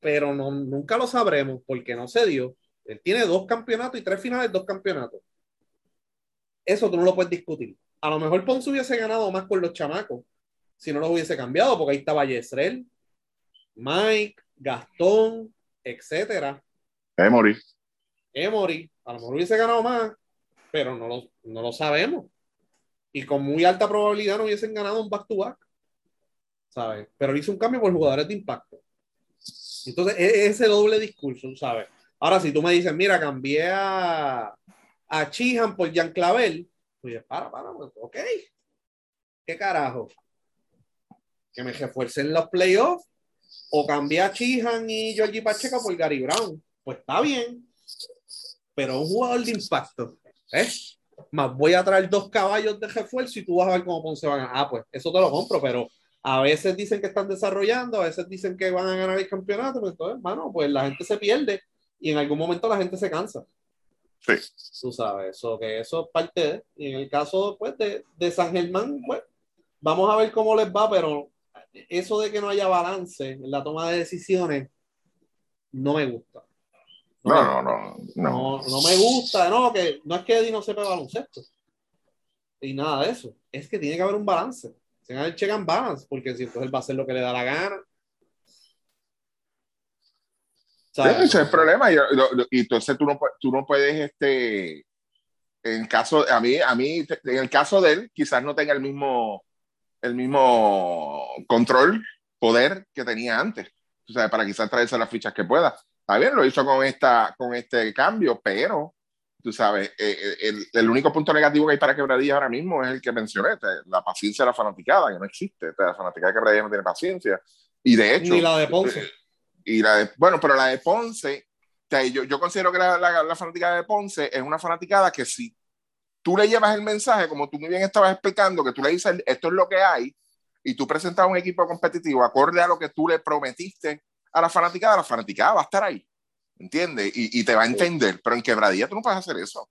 Pero no, nunca lo sabremos porque no se dio. Él tiene dos campeonatos y tres finales, dos campeonatos. Eso tú no lo puedes discutir. A lo mejor Ponce hubiese ganado más con los chamacos si no los hubiese cambiado, porque ahí estaba Yesrel, Mike, Gastón, etcétera. Emory. Emory, a lo mejor hubiese ganado más, pero no lo, no lo sabemos. Y con muy alta probabilidad no hubiesen ganado un back-to-back. ¿Sabes? Pero él hizo un cambio por jugadores de impacto. Entonces, es ese doble discurso, ¿sabes? Ahora, si tú me dices, mira, cambié a, a Chihan por Jan Clavel, pues para, para, pues, ok. ¿Qué carajo? que me refuercen los playoffs o cambié a Chihan y Georgie Pacheco por Gary Brown. Pues está bien, pero un jugador de impacto, ¿eh? Más voy a traer dos caballos de refuerzo y tú vas a ver cómo Ponce va a ganar. Ah, pues eso te lo compro, pero a veces dicen que están desarrollando, a veces dicen que van a ganar el campeonato, pues entonces, hermano, pues la gente se pierde y en algún momento la gente se cansa. Sí. Tú sabes, eso, que eso es parte de. Y en el caso pues, de, de San Germán, pues, vamos a ver cómo les va, pero eso de que no haya balance en la toma de decisiones no me gusta. No, no, no, no. No, me gusta, no, que no es que Eddie no sepa baloncesto. Y nada de eso. Es que tiene que haber un balance. Se el check and balance, porque si entonces él va a hacer lo que le da la gana. ese es el problema. Y, entonces tú no, tú no puedes, este, en caso, a mí, a mí, en el caso de él, quizás no tenga el mismo, el mismo control, poder que tenía antes. O sea, para quizás traerse las fichas que pueda. Está bien, lo hizo con, esta, con este cambio, pero tú sabes, eh, eh, el, el, único punto negativo que hay para Quebradilla ahora mismo es el que mencioné, la paciencia de la fanaticada, que no existe. La fanaticada de Quebradilla no tiene paciencia. Y de hecho... Ni la de Ponce. Eh, y la de, bueno, pero la de Ponce, yo, yo considero que la, la, la, fanaticada de Ponce es una fanaticada que si tú le llevas el mensaje, como tú muy bien estabas explicando, que tú le dices, esto es lo que hay, y tú presentas un equipo competitivo acorde a lo que tú le prometiste a la fanaticada, la fanaticada va a estar ahí, ¿entiendes? Y, y te va a entender, pero en quebradilla tú no puedes hacer eso. O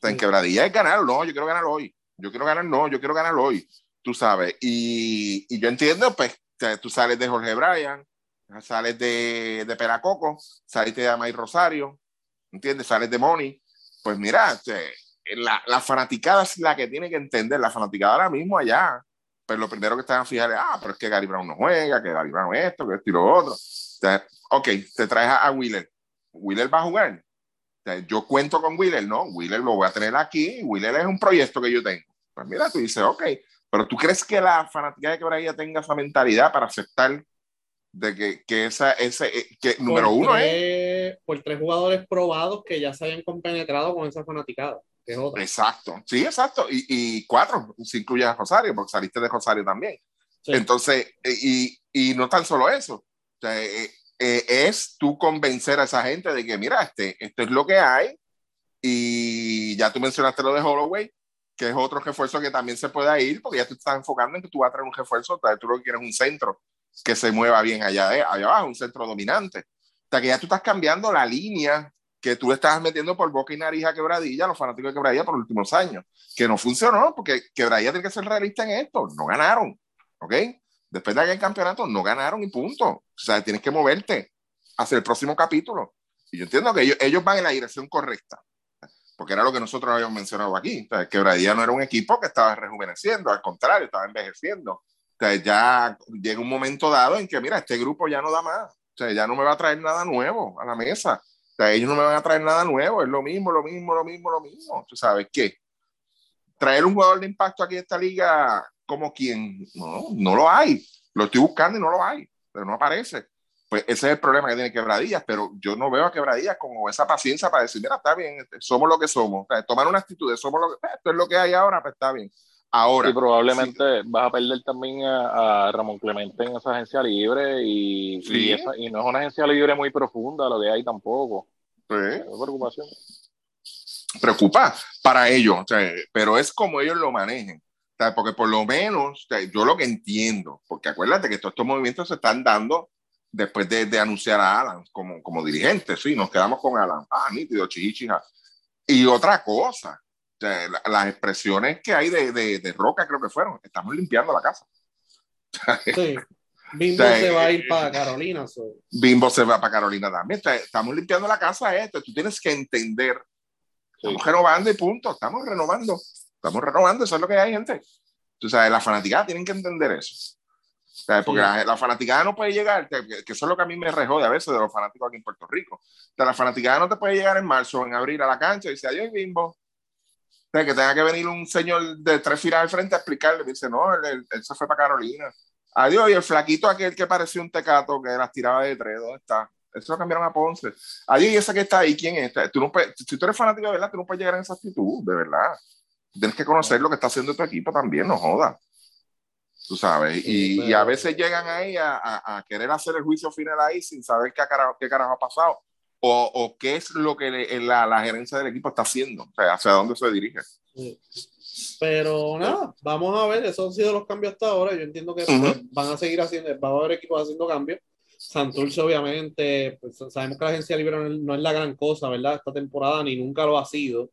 sea, en quebradilla es ganar, no, yo quiero ganar hoy, yo quiero ganar, no, yo quiero ganar hoy, tú sabes. Y, y yo entiendo, pues, tú sales de Jorge Bryan, sales de, de Peracoco, sales de Amay Rosario, ¿entiendes? Sales de Moni. Pues mira, la, la fanaticada es la que tiene que entender, la fanaticada ahora mismo allá, pero pues lo primero que están a fijar es, ah, pero es que Gary Brown no juega, que Gary Brown esto, que esto y lo otro ok, te traes a, Wheeler. Wheeler va a jugar. yo cuento con Wheeler, ¿no? Wheeler lo voy a tener aquí. Wheeler es un proyecto que yo tengo. Pues mira, tú dices, ok, pero tú crees que la fanática de Quebradilla tenga esa mentalidad para aceptar de que, que esa, ese, eh, que número uno es. Por tres jugadores probados que ya se hayan compenetrado con esa fanaticada. Que es otra. Exacto, sí, exacto. Y, y, cuatro, si incluyes a Rosario, porque saliste de Rosario también. Entonces, eh, y, y no tan solo eso, eh, eh, es tú convencer a esa gente de que, mira, este, esto es lo que hay. Y ya tú mencionaste lo de Holloway, que es otro refuerzo que también se puede ir, porque ya tú estás enfocando en que tú vas a traer un refuerzo, tú lo que quieres un centro que se mueva bien allá, eh, allá abajo, un centro dominante. O sea, que ya tú estás cambiando la línea que tú le estás metiendo por boca y nariz a Quebradilla, los fanáticos de Quebradilla por los últimos años, que no funcionó, porque Quebradilla tiene que ser realista en esto, no ganaron, ¿ok? Después de aquel campeonato no ganaron y punto. O sea, tienes que moverte hacia el próximo capítulo. Y yo entiendo que ellos, ellos van en la dirección correcta, porque era lo que nosotros habíamos mencionado aquí. O sea, no era un equipo que estaba rejuveneciendo, al contrario, estaba envejeciendo. O sea, ya llega un momento dado en que, mira, este grupo ya no da más. O sea, ya no me va a traer nada nuevo a la mesa. O sea, ellos no me van a traer nada nuevo. Es lo mismo, lo mismo, lo mismo, lo mismo. ¿Tú sabes qué? Traer un jugador de impacto aquí en esta liga como quien, no, no lo hay. Lo estoy buscando y no lo hay, pero no aparece. Pues ese es el problema que tiene Quebradillas, pero yo no veo a Quebradillas como esa paciencia para decir, mira, está bien, este, somos lo que somos. tomar una actitud de somos lo que, esto es lo que hay ahora, pues está bien. Ahora. Y probablemente vas a perder también a, Ramón Clemente en esa agencia libre y, y, no es una agencia libre muy profunda lo que hay tampoco. Sí. preocupación. Preocupa para ellos, pero es como ellos lo manejen porque por lo menos, yo lo que entiendo, porque acuérdate que todos estos movimientos se están dando después de, de anunciar a Alan como, como dirigente, sí, nos quedamos con Alan, ah, nítido, chichichija. Y otra cosa, las expresiones que hay de, de, de, Roca creo que fueron, estamos limpiando la casa. Sí. Bimbo se va a ir para Carolina. Bimbo se va para Carolina también. estamos limpiando la casa esto. Tú tienes que entender. Estamos renovando y punto. Estamos renovando. Estamos renovando, eso es lo que hay, gente. Tú sabes, la fanaticada tienen que entender eso. Porque la, fanaticada no puede llegar, que, eso es lo que a mí me rejode a veces de los fanáticos aquí en Puerto Rico. O sea, la fanaticada no te puede llegar en marzo, en abril a la cancha y decir, adiós, bimbo. O sea, que tenga que venir un señor de tres filas al frente a explicarle. Dice, no, él, se fue para Carolina. Adiós, y el flaquito aquel que parecía un tecato que las tiraba de tres, ¿dónde está? Eso lo cambiaron a Ponce. Adiós, y ese que está ahí, ¿quién es? Tú no si tú eres fanático de verdad, tú no puedes llegar en esa actitud, de verdad. Tienes que conocer lo que está haciendo tu equipo también, no joda. tú sabes, y, y a veces llegan ahí a, a, a, querer hacer el juicio final ahí sin saber qué carajo, qué carajo ha pasado o, o qué es lo que le, la, la, gerencia del equipo está haciendo, o sea, hacia dónde se dirige. Pero nada, vamos a ver, esos han sido los cambios hasta ahora. Yo entiendo que uh -huh. van a seguir haciendo, va a haber equipos haciendo cambios. Santurce, obviamente, pues, sabemos que la agencia libre no es la gran cosa, ¿verdad? Esta temporada ni nunca lo ha sido,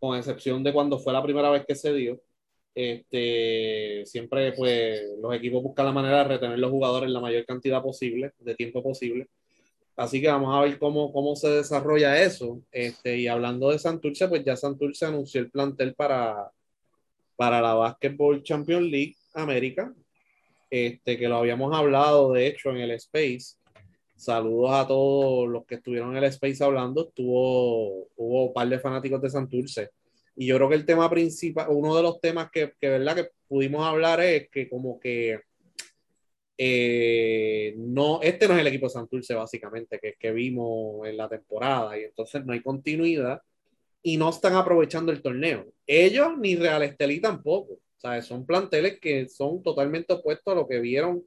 con excepción de cuando fue la primera vez que se dio. Este, siempre, pues, los equipos buscan la manera de retener los jugadores la mayor cantidad posible, de tiempo posible. Así que vamos a ver cómo, cómo se desarrolla eso. Este, y hablando de Santurce, pues ya Santurce anunció el plantel para, para la Basketball Champions League América, este, que lo habíamos hablado, de hecho, en el Space. Saludos a todos los que estuvieron en el Space hablando. Estuvo, hubo un par de fanáticos de Santurce. Y yo creo que el tema principal, uno de los temas que, que, ¿verdad? que pudimos hablar es que como que eh, no, este no es el equipo de Santurce básicamente que, que vimos en la temporada y entonces no hay continuidad y no están aprovechando el torneo. Ellos ni Real Estelí tampoco. Sea, son planteles que son totalmente opuestos a lo que vieron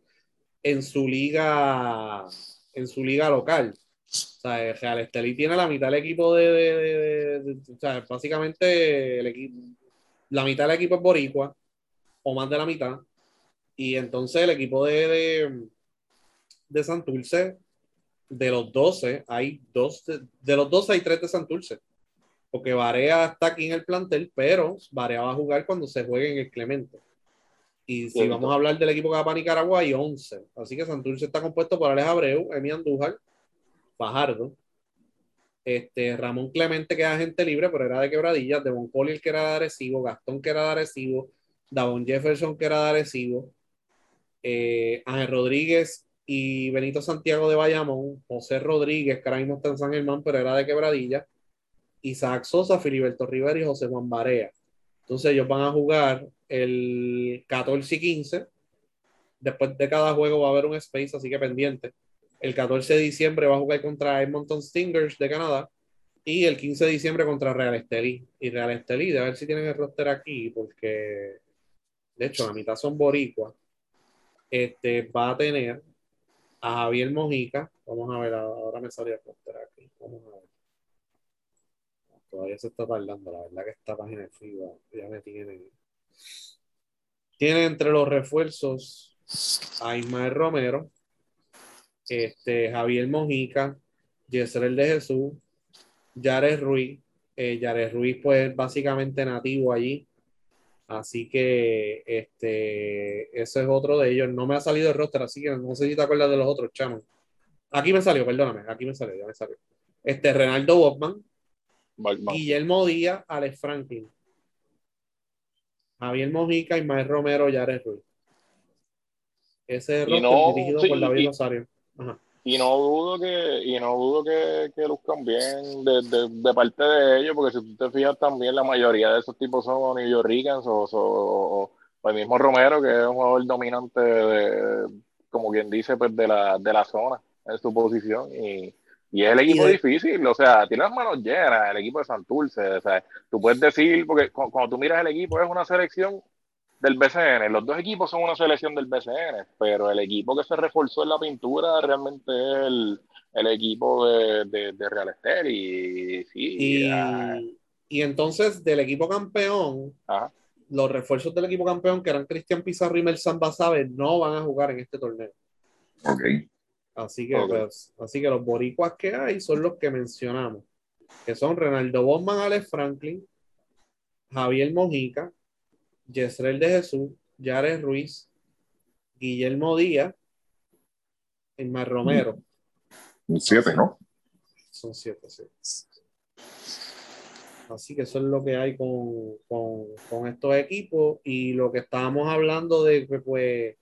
en su liga, en su liga local. O sea, Real tiene la mitad del equipo de, de, o sea, básicamente el la mitad del equipo es boricua, o más de la mitad. Y entonces el equipo de, de, Santurce, de los 12, hay dos, de los 12 hay tres de Santurce porque Varea está aquí en el plantel, pero Varea va a jugar cuando se juegue en el Clemente. Y si vamos a hablar del equipo que va para Nicaragua, hay 11. Así que Santurce está compuesto por Alex Abreu, Emi Andújar, Fajardo, este, Ramón Clemente, que era agente libre, pero era de quebradillas, Devon Collier, que era de Arecibo, Gastón, que era de Arecibo, Davon Jefferson, que era de Arecibo, eh, Ángel Rodríguez y Benito Santiago de Bayamón, José Rodríguez, que ahora mismo está en San Germán, pero era de quebradillas, Isaac Sosa, Filiberto Rivera y José Juan Barea. Entonces ellos van a jugar el 14 y 15. Después de cada juego va a haber un space, así que pendiente. El 14 de diciembre va a jugar contra Edmonton Stingers de Canadá y el 15 de diciembre contra Real Estelí. Y Real Estelí, de ver si tienen el roster aquí, porque de hecho la mitad son boricuas. Este va a tener a Javier Mojica. Vamos a ver, ahora me salió el roster aquí. Vamos a ver todavía se está tardando, la verdad que esta página es FIBA ya me tiene. Tiene entre los refuerzos a Ismael Romero, este, Javier Mojica, Yesrel de Jesús, Yares Ruiz. Eh, Yares Ruiz, pues básicamente nativo allí. Así que este, ese es otro de ellos. No me ha salido el roster, así que no sé si te acuerdas de los otros, chamos. Aquí me salió, perdóname, aquí me salió, ya me salió. Este, Renaldo Botman, Guillermo Díaz, Alex Franklin. Javier Mojica, Ismael Romero, Yares Ruiz. Ese es el no, dirigido sí, por David y, Rosario. Ajá. Y no dudo que, y no dudo que, que luzcan bien de, de, de, parte de ellos, porque si tú te fijas también, la mayoría de esos tipos son New York Ricans o, o, o, el mismo Romero, que es un jugador dominante, de, como quien dice, pues de la, de la zona en su posición. Y, y es el equipo de... difícil, o sea, tiene las manos llenas, el equipo de Santurce. O sea, tú puedes decir, porque cuando tú miras el equipo es una selección del BCN, los dos equipos son una selección del BCN, pero el equipo que se reforzó en la pintura realmente es el, el equipo de, de, de, Real Estel. Y, sí, y, y, entonces del equipo campeón, Ajá. los refuerzos del equipo campeón, que eran Cristian Pizarro y Melsan Basabe, no van a jugar en este torneo. Ok. Así que, okay. pues, así que los boricuas que hay son los que mencionamos, que son Renaldo Bosman, Alex Franklin, Javier Mojica, Yesrel de Jesús, Yares Ruiz, Guillermo Díaz, Mar Romero. Siete, ¿no? Son siete, sí. Así que eso es lo que hay con, con, con estos equipos y lo que estábamos hablando de que pues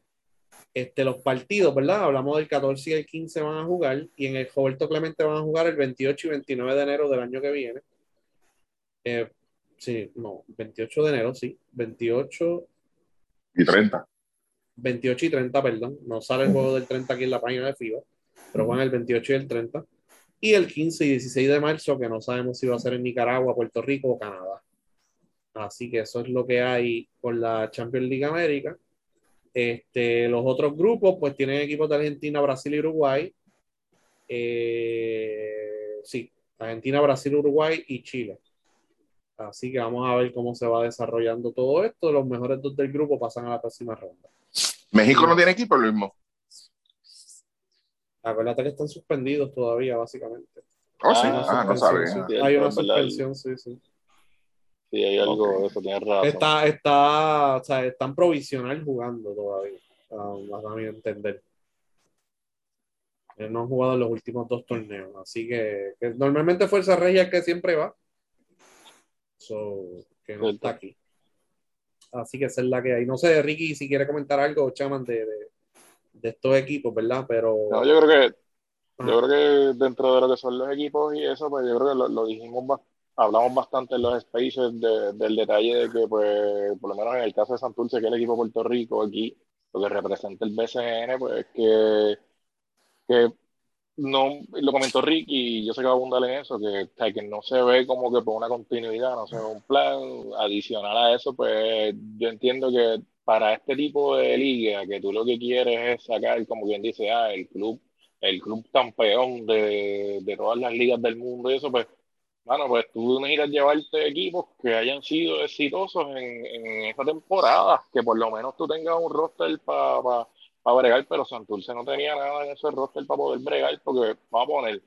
este, los partidos, ¿verdad? Hablamos del 14 y el 15 van a jugar y en el Roberto Clemente van a jugar el 28 y 29 de enero del año que viene. Eh, sí, no, 28 de enero, sí. 28 y 30. 28 y 30, perdón. No sale el juego del 30 aquí en la página de FIBA, pero van el 28 y el 30. Y el 15 y 16 de marzo, que no sabemos si va a ser en Nicaragua, Puerto Rico o Canadá. Así que eso es lo que hay con la Champions League América. Este, los otros grupos, pues tienen equipos de Argentina, Brasil y Uruguay. Eh, sí, Argentina, Brasil, Uruguay y Chile. Así que vamos a ver cómo se va desarrollando todo esto. Los mejores dos del grupo pasan a la próxima ronda. México no tiene equipo, lo mismo. Acuérdate que están suspendidos todavía, básicamente. Oh, sí, ah, no sabía. Hay una suspensión, sí, sí. Sí, hay algo de eso, tiene razón. Está, está, o sea, están provisional jugando todavía, a, mi entender. no han jugado en los últimos dos torneos, así que, normalmente Fuerza Regia que siempre va. So, que no está aquí. Así que esa es la que hay. No sé, Ricky, si quiere comentar algo, chaman, de, de, estos equipos, ¿verdad? Pero. No, yo creo que yo creo que dentro de lo que son los equipos y eso, pues yo creo que lo, lo dijimos hablamos bastante en los spaces del detalle de que, pues, por lo menos en el caso de Santurce, que es el equipo de Puerto Rico, aquí, lo que representa el BCN, pues, que, que no, lo comentó Ricky, y yo sé que va a abundar en eso, que, que no se ve como que por una continuidad, no se ve un plan adicional a eso, pues yo entiendo que para este tipo de liga, que tú lo que quieres es sacar, como quien dice, ah, el club, el club campeón de, de todas las ligas del mundo y eso, pues bueno, pues tú necesitas llevarte equipos que hayan sido exitosos en, en esta temporada, que por lo menos tú tengas un roster para pa, bregar, pero Santurce no tenía nada en ese roster para poder bregar, porque vamos a poner,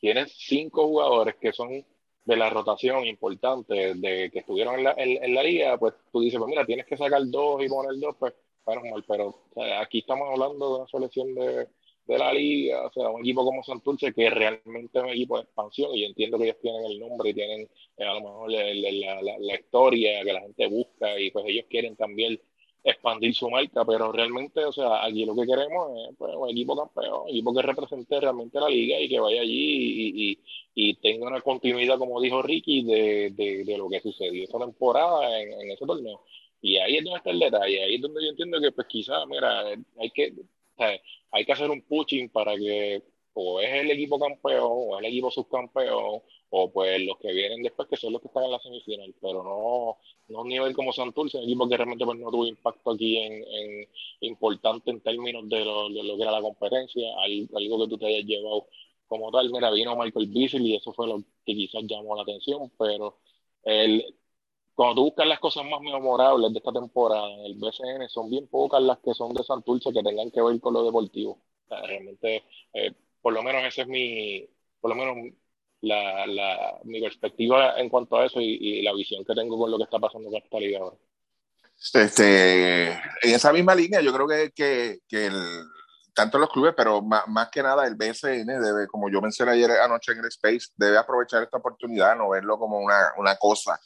tienes cinco jugadores que son de la rotación importante, de que estuvieron en la, en, la liga, pues tú dices, pues mira, tienes que sacar dos y poner dos, pues bueno, pero aquí estamos hablando de una selección de de la liga, o sea, un equipo como Santurce que realmente es un equipo de expansión y entiendo que ellos tienen el nombre y tienen eh, a lo mejor la, la, la, historia que la gente busca y pues ellos quieren también expandir su marca, pero realmente, o sea, aquí lo que queremos es pues, un equipo campeón, un equipo que represente realmente la liga y que vaya allí y, y, y tenga una continuidad, como dijo Ricky, de, de, de lo que sucedió esta temporada en, en, ese torneo. Y ahí es donde está el detalle, ahí es donde yo entiendo que pues quizás, mira, hay que, hay que hacer un pushing para que o es el equipo campeón o es el equipo subcampeón o pues los que vienen después que son los que están en la semifinal, pero no, no un nivel como Santurce, un equipo que realmente pues, no tuvo impacto aquí en, en importante en términos de lo, de lo, que era la competencia, algo que tú te hayas llevado como tal, mira, vino Michael Beasley y eso fue lo que quizás llamó la atención, pero el, cuando tú buscas las cosas más memorables de esta temporada en el BCN, son bien pocas las que son de Santurce que tengan que ver con lo deportivo. realmente, eh, por lo menos esa es mi, por lo menos la, la, mi perspectiva en cuanto a eso y, la visión que tengo con lo que está pasando con esta liga ahora. Este, en esa misma línea, yo creo que, que, que el, tanto los clubes, pero más, más, que nada el BCN debe, como yo mencioné ayer anoche en el Space, debe aprovechar esta oportunidad, no verlo como una, una cosa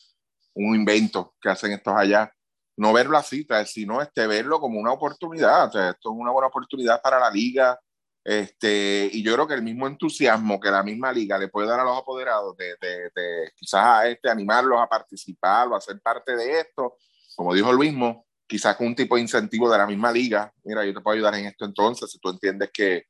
un invento que hacen estos allá. No verlo así, sino este, verlo como una oportunidad. O esto es una buena oportunidad para la liga. Este, y yo creo que el mismo entusiasmo que la misma liga le puede dar a los apoderados de, de, quizás este, animarlos a participar o a ser parte de esto, como dijo el mismo, quizás con un tipo de incentivo de la misma liga. Mira, yo te puedo ayudar en esto entonces, si tú entiendes que,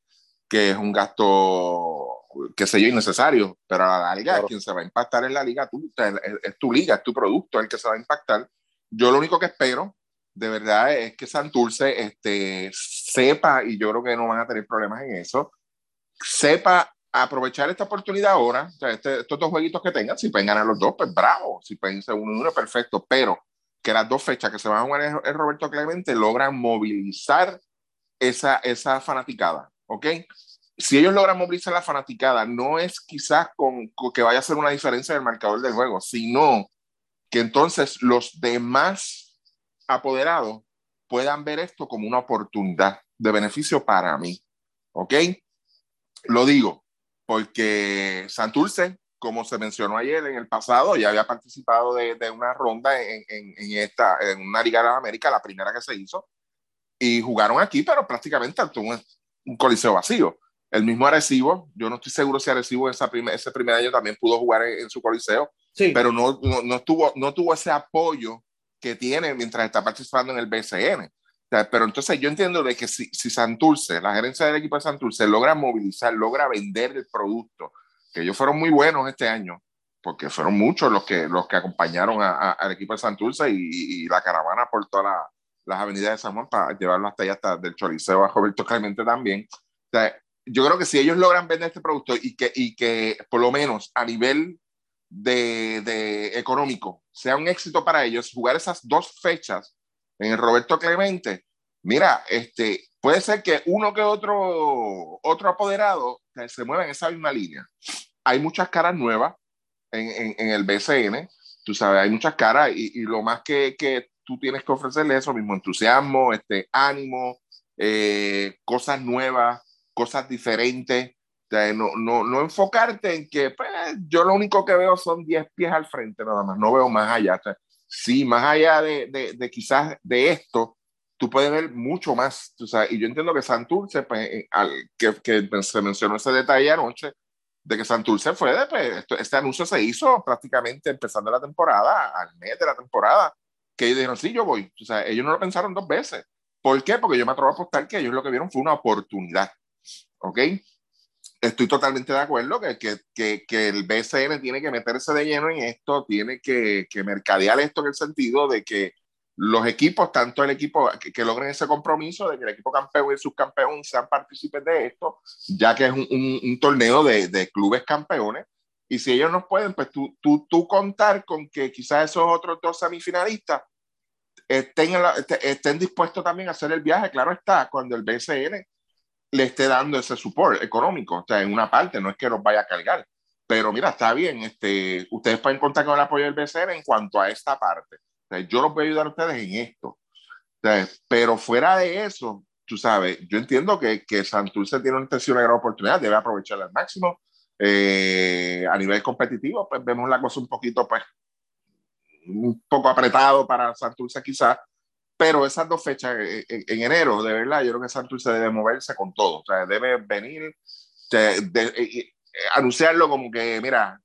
que es un gasto qué sé yo, innecesario, pero a la liga quien se va a impactar en la liga, tú, es, tu liga, es tu producto el que se va a impactar. Yo lo único que espero, de verdad, es que Santurce este, sepa, y yo creo que no van a tener problemas en eso, sepa aprovechar esta oportunidad ahora, o sea, este, estos dos jueguitos que tengan, si pueden ganar los dos, pues bravo, si pueden ser uno y uno, perfecto, pero que las dos fechas que se van a jugar en Roberto Clemente logran movilizar esa, esa fanaticada, ¿ok? Si ellos logran movilizar la fanaticada, no es quizás con, que vaya a ser una diferencia en el marcador del juego, sino que entonces los demás apoderados puedan ver esto como una oportunidad de beneficio para mí. ¿Ok? Lo digo porque Santurce, como se mencionó ayer en el pasado, ya había participado de, de una ronda en, en, en, esta, en una Liga de América, la primera que se hizo, y jugaron aquí, pero prácticamente un, un coliseo vacío. El mismo Arecibo, yo no estoy seguro si Arecibo esa ese primer año también pudo jugar en, su coliseo, sí. pero no, no, no, tuvo, no tuvo ese apoyo que tiene mientras está participando en el BCN. O sea, pero entonces yo entiendo de que si, si Santurce, la gerencia del equipo de Santurce, logra movilizar, logra vender el producto, que ellos fueron muy buenos este año, porque fueron muchos los que, los que acompañaron a, a, al equipo de Santurce y, y, la caravana por toda la, las avenidas de San Juan para llevarlo hasta allá, hasta del Choliseo a Roberto Clemente también. O sea, yo creo que si ellos logran vender este producto y que, y que por lo menos a nivel de, de económico sea un éxito para ellos, jugar esas dos fechas en el Roberto Clemente, mira, este, puede ser que uno que otro, otro apoderado se mueva en esa misma línea. Hay muchas caras nuevas en, en, en el BCN, tú sabes, hay muchas caras y, y lo más que, que, tú tienes que ofrecerle eso mismo, entusiasmo, este, ánimo, eh, cosas nuevas, cosas diferentes. no, no, no, enfocarte en que pues, yo lo único que veo son 10 pies al frente nada más, no veo más allá. O sea, sí, más allá de, de, de, quizás de esto, tú puedes ver mucho más. Y yo entiendo que Santurce, pues, eh, al, que, que, se mencionó ese detalle anoche, de que Santurce fue, de, pues, esto, este anuncio se hizo prácticamente empezando la temporada, al mes de la temporada, que ellos dijeron, sí, yo voy. O sea, ellos no lo pensaron dos veces. ¿Por qué? Porque yo me atrevo a apostar que ellos lo que vieron fue una oportunidad. ¿Ok? Estoy totalmente de acuerdo que, que, que, que el BCN tiene que meterse de lleno en esto, tiene que, mercadear esto en el sentido de que los equipos, tanto el equipo que, logren ese compromiso de que el equipo campeón y subcampeón sean partícipes de esto, ya que es un, un, un torneo de, de, clubes campeones. Y si ellos no pueden, pues tú, tú, tú contar con que quizás esos otros dos semifinalistas estén, la, estén dispuestos también a hacer el viaje, claro está, cuando el BCN le esté dando ese support económico, o sea, en una parte, no es que los vaya a cargar, pero mira, está bien, este, ustedes pueden contar con el apoyo del BCN en cuanto a esta parte, o sea, yo los voy a ayudar a ustedes en esto, o sea, pero fuera de eso, tú sabes, yo entiendo que, que Santurce tiene una, una gran oportunidad, debe aprovecharla al máximo, eh, a nivel competitivo, pues vemos la cosa un poquito, pues, un poco apretado para Santurce quizás, pero esas dos fechas en, en, enero, de verdad, yo creo que Santurce debe moverse con todo, o sea, debe venir, de, de, de, anunciarlo como que, mira,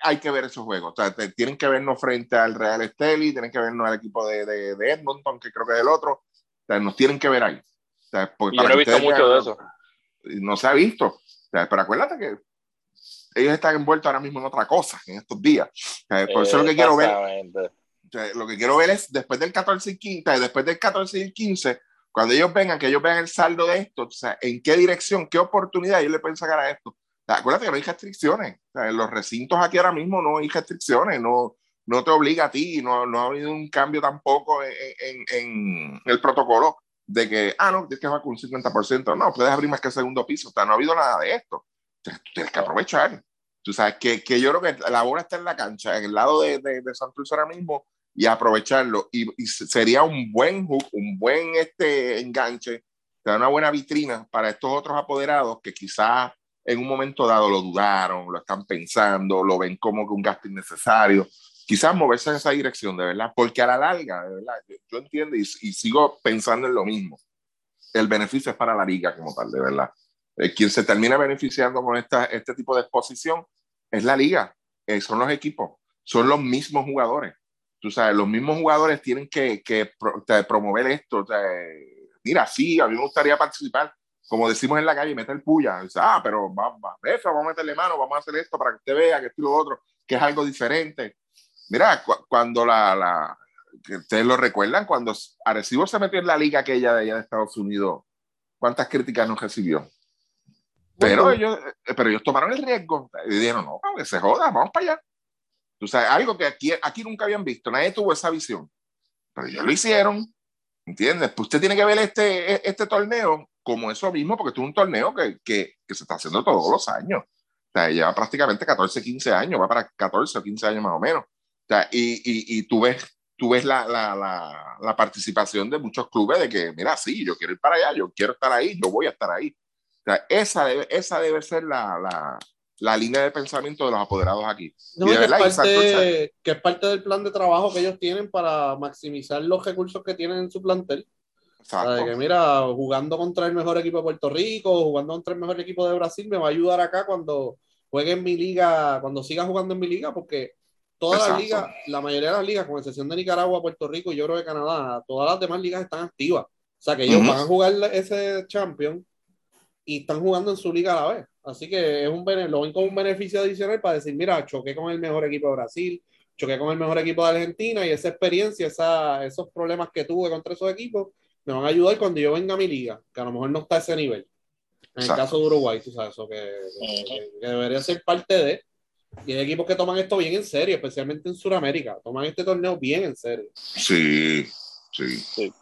hay que ver esos juegos, o sea, te, tienen que vernos frente al Real Esteli, tienen que vernos al equipo de, de, Edmonton, que creo que es el otro, o sea, nos tienen que ver ahí. O sea, yo no he visto mucho de eso. No se ha visto, o sea, pero acuérdate que ellos están envueltos ahora mismo en otra cosa en estos días. Por eso lo que quiero ver, lo que quiero ver es después del 14 y 15, después del 14 y 15, cuando ellos vengan, que ellos vean el saldo de esto, o sea, en qué dirección, qué oportunidad ellos le pueden sacar a esto. Acuérdate que no hay restricciones. O sea, en los recintos aquí ahora mismo no hay restricciones, no, no te obliga a ti, no, no ha habido un cambio tampoco en, en, en, el protocolo de que, ah, no, tienes que jugar con un 50%. No, puedes abrir más que el segundo piso. O sea, no ha habido nada de esto. Entonces, tú tienes que aprovechar. Tú sabes que, que, yo creo que la bola está en la cancha, en el lado de, de, de Santos ahora mismo, y aprovecharlo. Y, sería un buen hook, un buen este, enganche, te una buena vitrina para estos otros apoderados que quizás en un momento dado lo dudaron, lo están pensando, lo ven como que un gasto innecesario. Quizás moverse en esa dirección, de verdad, porque a la larga, de verdad, yo, entiendo y, y sigo pensando en lo mismo. El beneficio es para la liga como tal, de verdad eh, quien se termina beneficiando con esta, este tipo de exposición es la liga, eh, son los equipos, son los mismos jugadores. Tú sabes, los mismos jugadores tienen que, que pro, promover esto. Te, mira, sí, a mí me gustaría participar, como decimos en la calle, meter puya. Dice, ah, pero vamos, vamos a meterle mano, vamos a hacer esto para que usted vea que esto y lo otro, que es algo diferente. Mira, cu cuando la, la, ustedes lo recuerdan, cuando Arecibo se metió en la liga aquella de allá de Estados Unidos, ¿cuántas críticas nos recibió? Pero, ellos, eh, pero ellos tomaron el riesgo y dijeron, no, que se joda, vamos para allá. Tú sabes, algo que aquí, aquí nunca habían visto, nadie tuvo esa visión. Pero ellos lo hicieron, ¿entiendes? Pues usted tiene que ver este, e, este torneo como eso mismo, porque es un torneo que, que, que, se está haciendo todos los años. O sea, lleva prácticamente 14, 15 años, va para 14 o 15 años más o menos. O sea, y, y, y tú ves, tú ves la, la, la, la participación de muchos clubes de que, mira, sí, yo quiero ir para allá, yo quiero estar ahí, yo voy a estar ahí sea, esa, debe, esa debe ser la, la, línea de pensamiento de los apoderados aquí. No, que, es parte, que, es parte, del plan de trabajo que ellos tienen para maximizar los recursos que tienen en su plantel. Exacto. que mira, jugando contra el mejor equipo de Puerto Rico, jugando contra el mejor equipo de Brasil, me va a ayudar acá cuando juegue en mi liga, cuando siga jugando en mi liga, porque todas las ligas, la mayoría de las ligas, con excepción de Nicaragua, Puerto Rico y yo creo que Canadá, todas las demás ligas están activas. O sea que ellos uh -huh. van a jugar ese champion y están jugando en su liga a la vez. Así que es un lo ven como un beneficio adicional para decir, mira, choqué con el mejor equipo de Brasil, choqué con el mejor equipo de Argentina y esa experiencia, esa, esos problemas que tuve contra esos equipos, me van a ayudar cuando yo venga a mi liga, que a lo mejor no está a ese nivel. En el caso de Uruguay, tú sabes, eso que, debería ser parte de. Y hay equipos que toman esto bien en serio, especialmente en Sudamérica. Toman este torneo bien en serio. Sí, sí. sí.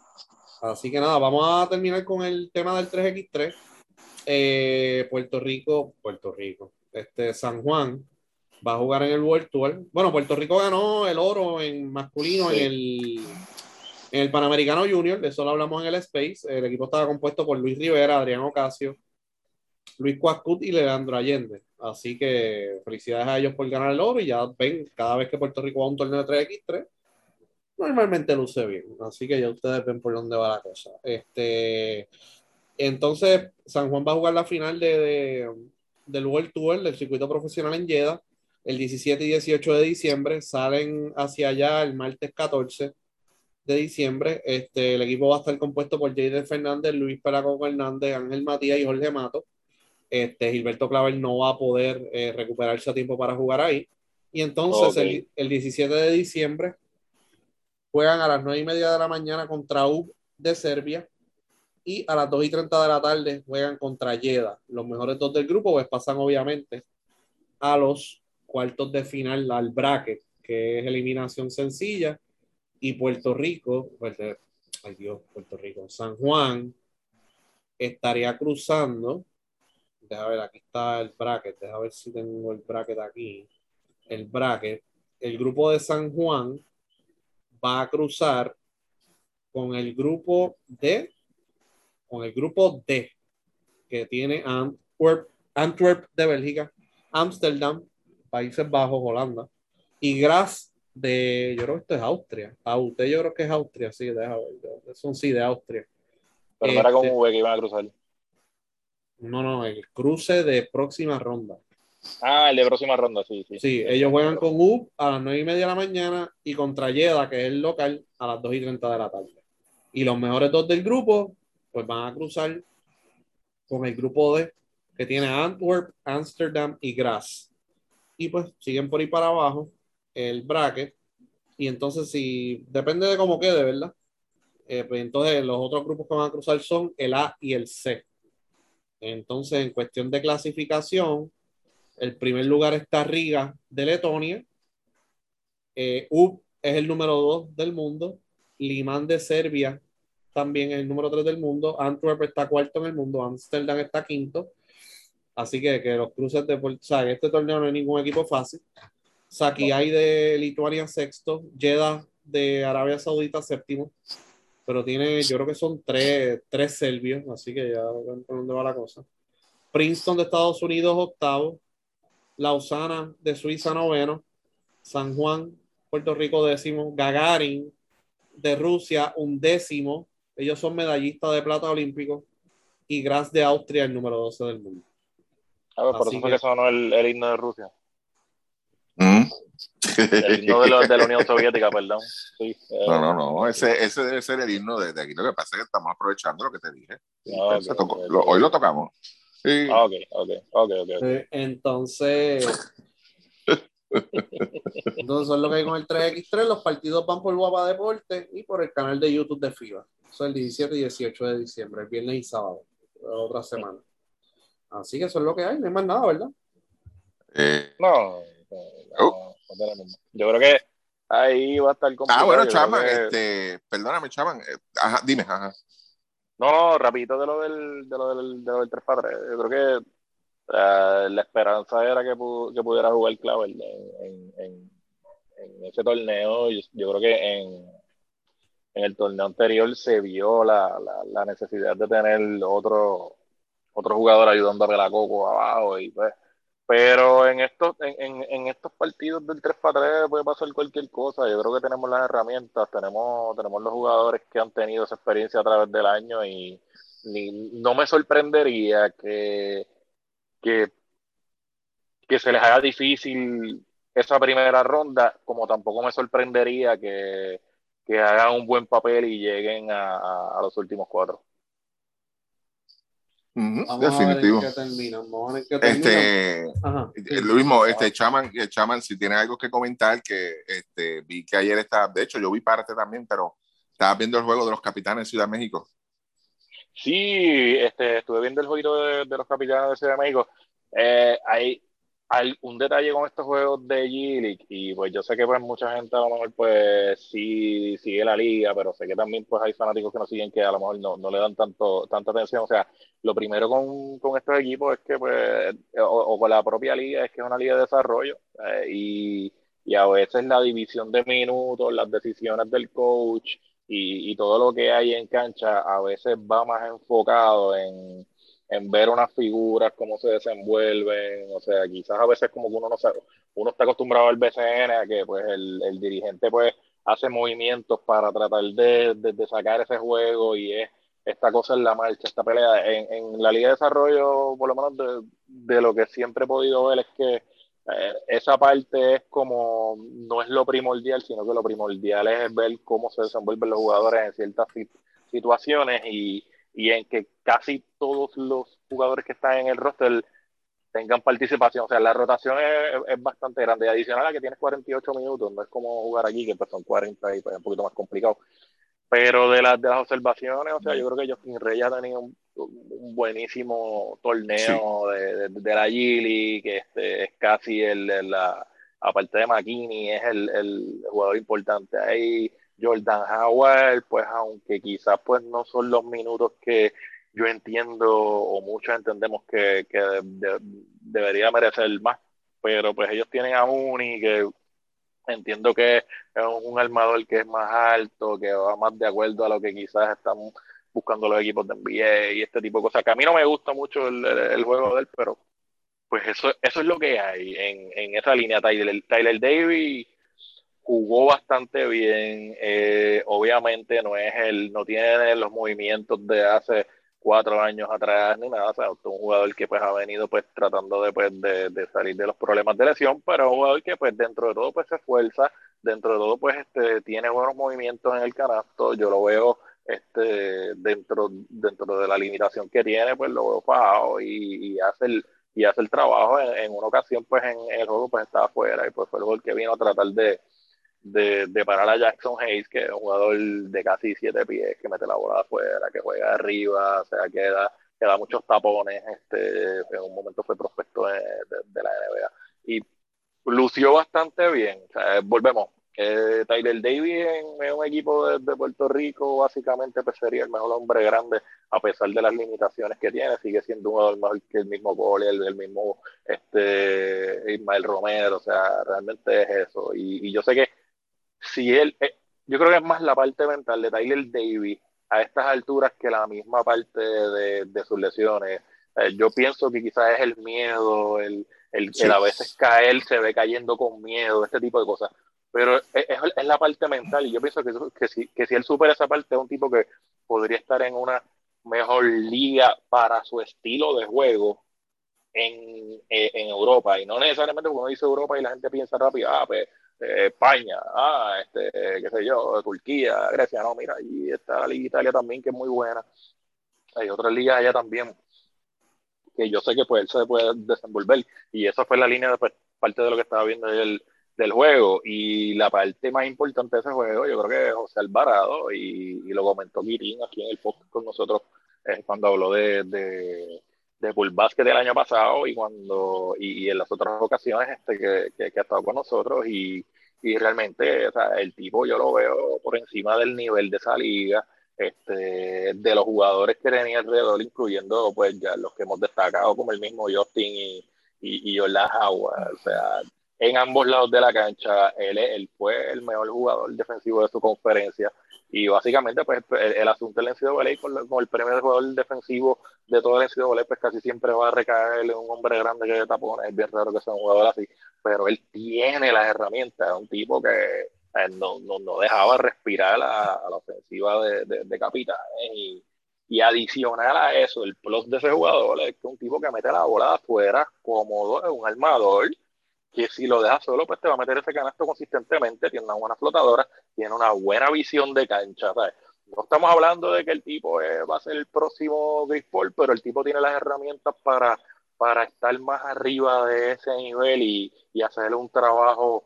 Así que nada, vamos a terminar con el tema del 3x3. Eh, Puerto Rico, Puerto Rico, este San Juan va a jugar en el World Tour. Bueno, Puerto Rico ganó el oro en masculino en, el, en el Panamericano Junior, de eso lo hablamos en el Space. El equipo estaba compuesto por Luis Rivera, Adrián Ocasio, Luis Cuascut y Leandro Allende. Así que felicidades a ellos por ganar el oro y ya ven, cada vez que Puerto Rico va a un torneo de 3x3, normalmente luce bien. Así que ya ustedes ven por dónde va la cosa. Este, entonces, San Juan va a jugar la final de, del World Tour del circuito profesional en Jeddah el 17 y 18 de diciembre. Salen hacia allá el martes 14 de diciembre. Este, el equipo va a estar compuesto por Jaden Fernández, Luis Peraco Hernández, Ángel Matías y Jorge Mato. Este, Gilberto Clavel no va a poder eh, recuperarse a tiempo para jugar ahí. Y entonces el, el, 17 de diciembre juegan a las 9 y media de la mañana contra U de Serbia y a las 2 y 30 de la tarde juegan contra Yeda. Los mejores dos del grupo pues pasan obviamente a los cuartos de final al bracket, que es eliminación sencilla, y Puerto Rico, pues, ay Dios, Puerto Rico, San Juan estaría cruzando, déjame ver, aquí está el bracket, déjame ver si tengo el bracket aquí, el bracket, el grupo de San Juan va a cruzar con el grupo de con el grupo D, que tiene Antwerp, Antwerp de Bélgica, Ámsterdam, Países Bajos, Holanda, y Graz de, yo creo que esto es Austria. usted yo creo que es Austria, sí, déjame ver. Son sí de Austria. Pero no era con este, V que iban a cruzar. No, no, el cruce de próxima ronda. Ah, el de próxima ronda, sí, sí. Sí, ellos juegan con U a las 9 y media de la mañana y contra Yeda, que es el local, a las 2 y 30 de la tarde. Y los mejores dos del grupo pues van a cruzar con el grupo D que tiene Antwerp, Amsterdam y Graz. Y pues siguen por ahí para abajo el bracket. Y entonces, si depende de cómo quede, ¿verdad? Eh, pues entonces los otros grupos que van a cruzar son el A y el C. Entonces, en cuestión de clasificación, el primer lugar está Riga de Letonia. Eh, es el número 2 del mundo. Limán de Serbia también el número 3 del mundo. Antwerp está cuarto en el mundo. Amsterdam está quinto. Así que, que los cruces de. O sea, en este torneo no hay ningún equipo fácil. hay de Lituania sexto. Jeddah de Arabia Saudita séptimo. Pero tiene, yo creo que son tres, tres serbios. Así que ya ven por dónde va la cosa. Princeton de Estados Unidos octavo. Lausana de Suiza noveno. San Juan, Puerto Rico décimo. Gagarin de Rusia un décimo. Ellos son medallistas de plata olímpico y Graz de Austria el número 12 del mundo. A ver, por eso fue que sonó el, el, himno de Rusia. ¿Mm? El himno de, de, la Unión Soviética, perdón. Sí, eh. No, no, no, ese, ese debe ser el himno de, de, aquí. Lo que pasa es que estamos aprovechando lo que te dije. Ah, okay, tocó, okay, lo, hoy lo tocamos. Sí. Ah, ok, ok, ok, ok. okay. Entonces, entonces, eso es lo que hay con el 3x3. Los partidos van por Guapa Deporte y por el canal de YouTube de FIBA. Eso es el 17 y 18 de diciembre, el viernes y sábado, otra semana. Así que eso es lo que hay, no hay más nada, ¿verdad? Eh, no, no, yo creo que ahí va a estar complicado. Ah, bueno, Chaman, este, perdóname, Chaman, eh, ajá, dime, ajá. No, no, rapidito de lo del, de lo del, de lo del 3 padres. Yo creo que uh, la esperanza era que, pu que pudiera jugar Clavel en, ese torneo. Yo, yo creo que en, el torneo anterior se vio la, necesidad de tener otro, otro jugador ayudando a Coco abajo y pues pero en estos en, estos partidos del 3 para 3 puede pasar cualquier cosa yo creo que tenemos las herramientas tenemos tenemos los jugadores que han tenido esa experiencia a través del año y no me sorprendería que que, que se les haga difícil esa primera ronda como tampoco me sorprendería que que hagan un buen papel y lleguen a, a, los últimos cuatro. Vamos definitivo. A ver qué termina. Vamos a ver qué termina. Este, lo mismo, este Chaman, Chaman, si tiene algo que comentar, que este, vi que ayer estaba, de hecho, yo vi parte también, pero estaba viendo el juego de los capitanes de Ciudad de México. Sí, este, estuve viendo el juego de, de los capitanes de Ciudad de México. Eh, hay, hay un detalle con estos juegos de G-League y pues yo sé que pues mucha gente a lo mejor pues sí sigue la liga, pero sé que también pues hay fanáticos que no siguen que a lo mejor no, no le dan tanto tanta atención. O sea, lo primero con, con estos equipos es que pues, o, con la propia liga, es que es una liga de desarrollo eh, y, y a veces la división de minutos, las decisiones del coach y, y todo lo que hay en cancha a veces va más enfocado en en ver unas figuras, cómo se desenvuelven, o sea, quizás a veces como que uno no sabe, uno está acostumbrado al BCN a que pues el, el dirigente pues hace movimientos para tratar de, de, sacar ese juego y es esta cosa en la marcha, esta pelea. En, en la Liga de Desarrollo, por lo menos de, de lo que siempre he podido ver, es que eh, esa parte es como, no es lo primordial, sino que lo primordial es ver cómo se desenvuelven los jugadores en ciertas situaciones y, y en que casi todos los jugadores que están en el roster tengan participación. O sea, la rotación es, bastante grande. Adicional a que tienes 48 minutos, no es como jugar aquí, que pues son 40 y pues es un poquito más complicado. Pero de, las de las observaciones, o sea, yo creo que Justin Rey ha tenido un, buenísimo torneo de, de, la Gili, que este, es casi el, la, aparte de McKinney, es el, el jugador importante ahí. Jordan Howard, pues aunque quizás pues no son los minutos que yo entiendo o muchos entendemos que, debería merecer más, pero pues ellos tienen a Muni que entiendo que es un armador que es más alto, que va más de acuerdo a lo que quizás están buscando los equipos de NBA y este tipo de cosas, que a mí no me gusta mucho el, juego de él, pero pues eso, eso es lo que hay en, en esa línea. Tyler, Tyler Davis jugó bastante bien. Eh, obviamente no es el, no tiene los movimientos de hace cuatro años atrás ni nada. O sea, un jugador que pues ha venido pues tratando de, pues, de, salir de los problemas de lesión, pero un jugador que pues dentro de todo pues se esfuerza, dentro de todo pues este tiene buenos movimientos en el canasto. Yo lo veo este dentro dentro de la limitación que tiene, pues lo veo fajado y, hace el y hace el trabajo en, una ocasión pues en, el juego pues estaba afuera y pues fue el gol que vino a tratar de de, parar a Jackson Hayes, que es un jugador de casi siete pies, que mete la bola afuera, que juega arriba, o sea, que da, muchos tapones. Este, en un momento fue prospecto de, la NBA. Y lució bastante bien. Volvemos. Eh, Tyler Davis en, un equipo de, Puerto Rico básicamente pues sería el mejor hombre grande a pesar de las limitaciones que tiene sigue siendo un jugador mejor que el mismo Cole el, mismo este Ismael Romero o sea realmente es eso y yo sé que si él, eh, yo creo que es más la parte mental de Tyler Davis a estas alturas que la misma parte de, sus lesiones. Eh, yo pienso que quizás es el miedo, el, el, a veces caer se ve cayendo con miedo, este tipo de cosas. Pero es, es la parte mental y yo pienso que, que, si, que si él supera esa parte es un tipo que podría estar en una mejor liga para su estilo de juego en, eh, en Europa. Y no necesariamente cuando uno dice Europa y la gente piensa rápido, ah, pues España, ah, este, qué sé yo, Turquía, Grecia, no, mira, ahí está la Liga Italia también, que es muy buena. Hay otras ligas allá también, que yo sé que pues él se puede desenvolver, y esa fue la línea de pues, parte de lo que estaba viendo del, juego, y la parte más importante de ese juego, yo creo que José Alvarado, y, y lo comentó Kirin aquí en el podcast con nosotros, eh, cuando habló de de Bull Basket del año pasado y cuando y, en las otras ocasiones este que, que, ha estado con nosotros y, y realmente o sea, el tipo yo lo veo por encima del nivel de esa liga este, de los jugadores que tenía alrededor incluyendo pues ya los que hemos destacado como el mismo Justin y, y, y Howard o sea en ambos lados de la cancha él, él fue el mejor jugador defensivo de su conferencia y básicamente, pues el, asunto del NCAA con, con el premio de jugador defensivo de todo el NCAA, pues casi siempre va a recaer en un hombre grande que de tapones. Es bien raro que sea un jugador así, pero él tiene las herramientas. Es un tipo que eh, no, no, no, dejaba respirar a, la ofensiva de, de, de capitanes. Y, y adicional a eso, el plus de ese jugador es que un tipo que mete la bola afuera cómodo, es un armador que si lo dejas solo, pues te va a meter ese canasto consistentemente, tiene una buena flotadora, tiene una buena visión de cancha, no estamos hablando de que el tipo eh, va a ser el próximo baseball, pero el tipo tiene las herramientas para, para estar más arriba de ese nivel y, y hacer un trabajo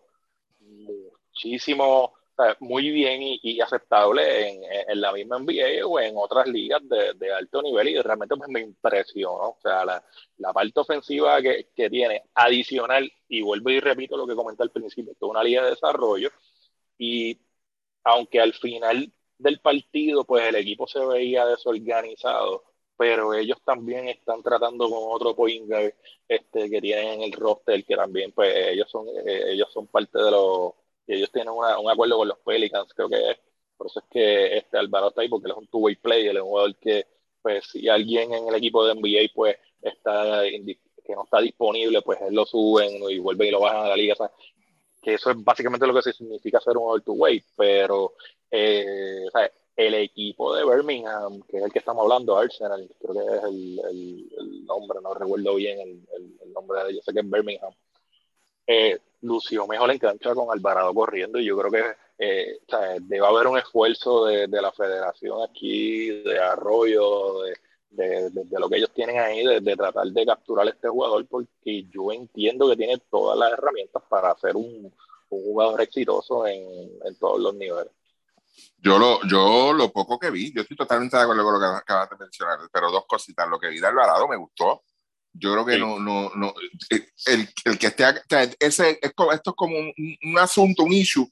muchísimo, muy bien y, aceptable en, en, la misma NBA o en otras ligas de, de alto nivel y realmente pues, me impresionó. O sea, la, la parte ofensiva que, que, tiene adicional, y vuelvo y repito lo que comenté al principio, es una liga de desarrollo y aunque al final del partido, pues el equipo se veía desorganizado, pero ellos también están tratando con otro point este, que tienen en el roster, que también, pues ellos son, eh, ellos son parte de los, ellos tienen un acuerdo con los Pelicans, creo que es, por eso es que este Alvaro está ahí, porque él es un two-way player, es un jugador que, pues si alguien en el equipo de NBA, pues está que no está disponible, pues él lo suben y vuelven y lo bajan a la liga, que eso es básicamente lo que significa ser un two-way, pero eh, el equipo de Birmingham, que es el que estamos hablando, Arsenal, creo que es el, nombre, no recuerdo bien el, nombre de ellos, sé que es Birmingham, eh, lució mejor en cancha con Alvarado corriendo y yo creo que eh, debe haber un esfuerzo de, la federación aquí, de Arroyo, de, lo que ellos tienen ahí, de, tratar de capturar a este jugador, porque yo entiendo que tiene todas las herramientas para ser un, jugador exitoso en todos los niveles. Yo lo, yo lo poco que vi, yo estoy totalmente de acuerdo con lo que acabas de mencionar, pero dos cositas. Lo que vi de Alvarado me gustó. Yo creo que no, no, no, el, el que esté, ese, esto es como un, un, asunto, un issue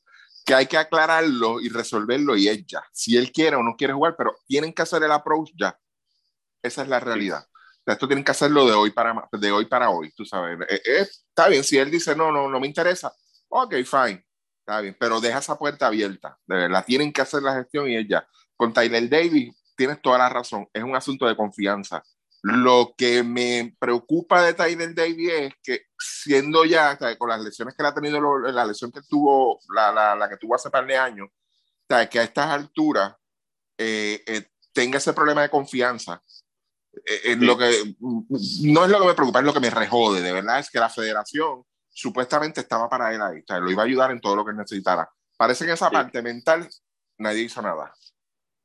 que hay que aclararlo y resolverlo y es ya. Si él quiere o no quiere jugar, pero tienen que hacer el approach ya. Esa es la realidad. esto tienen que hacerlo de hoy para, de hoy, para hoy, tú sabes. Eh, eh, está bien, si él dice, no, no, no me interesa, ok, fine Está bien, pero deja esa puerta abierta. De verdad, tienen que hacer la gestión y ella. Con Tyler Davis, tienes toda la razón. Es un asunto de confianza. Lo que me preocupa de Tyler Davis es que siendo ya, con las lesiones que él ha tenido, la lesión que tuvo, la, la, la que tuvo hace par de años, que a estas alturas eh, eh, tenga ese problema de confianza. Eh, lo que, no es lo que me preocupa, es lo que me rejode, de verdad, es que la federación supuestamente estaba para él ahí, o sea, lo iba a ayudar en todo lo que necesitara. Parece que esa parte mental nadie hizo nada.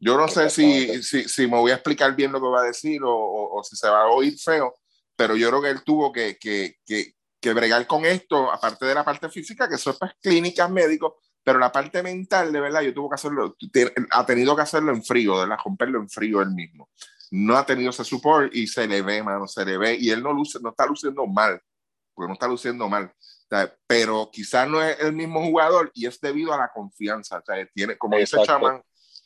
Yo no sé si, si, si, me voy a explicar bien lo que va a decir o, o, si se va a oír feo, pero yo creo que él tuvo que, que, que, que bregar con esto, aparte de la parte física, que eso es para clínicas médicos, pero la parte mental, de verdad, yo tuvo que hacerlo, ha tenido que hacerlo en frío, de la romperlo en frío él mismo. No ha tenido ese support y se le ve, mano, se le ve, y él no, luce, no está luciendo mal porque no está luciendo mal. pero quizás no es el mismo jugador y es debido a la confianza. O sea, tiene, como dice Chaman,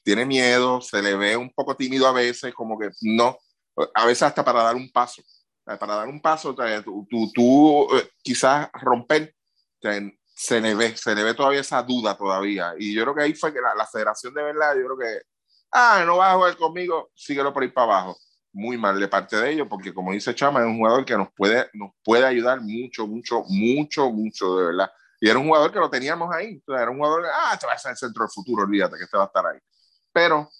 tiene miedo, se le ve un poco tímido a veces, como que no, a veces hasta para dar un paso. Para dar un paso, tú, tú, tú eh, quizás romper, se le ve, se le ve todavía esa duda todavía. Y yo creo que ahí fue que la, la federación de verdad, yo creo que, ah, no vas a jugar conmigo, síguelo por ir para abajo muy mal de parte de ellos, porque como dice Chama, es un jugador que nos puede, nos puede ayudar mucho, mucho, mucho, mucho, de verdad. Y era un jugador que lo teníamos ahí. era un jugador, ah, este va a ser el centro del futuro, olvídate que este va a estar ahí. Pero,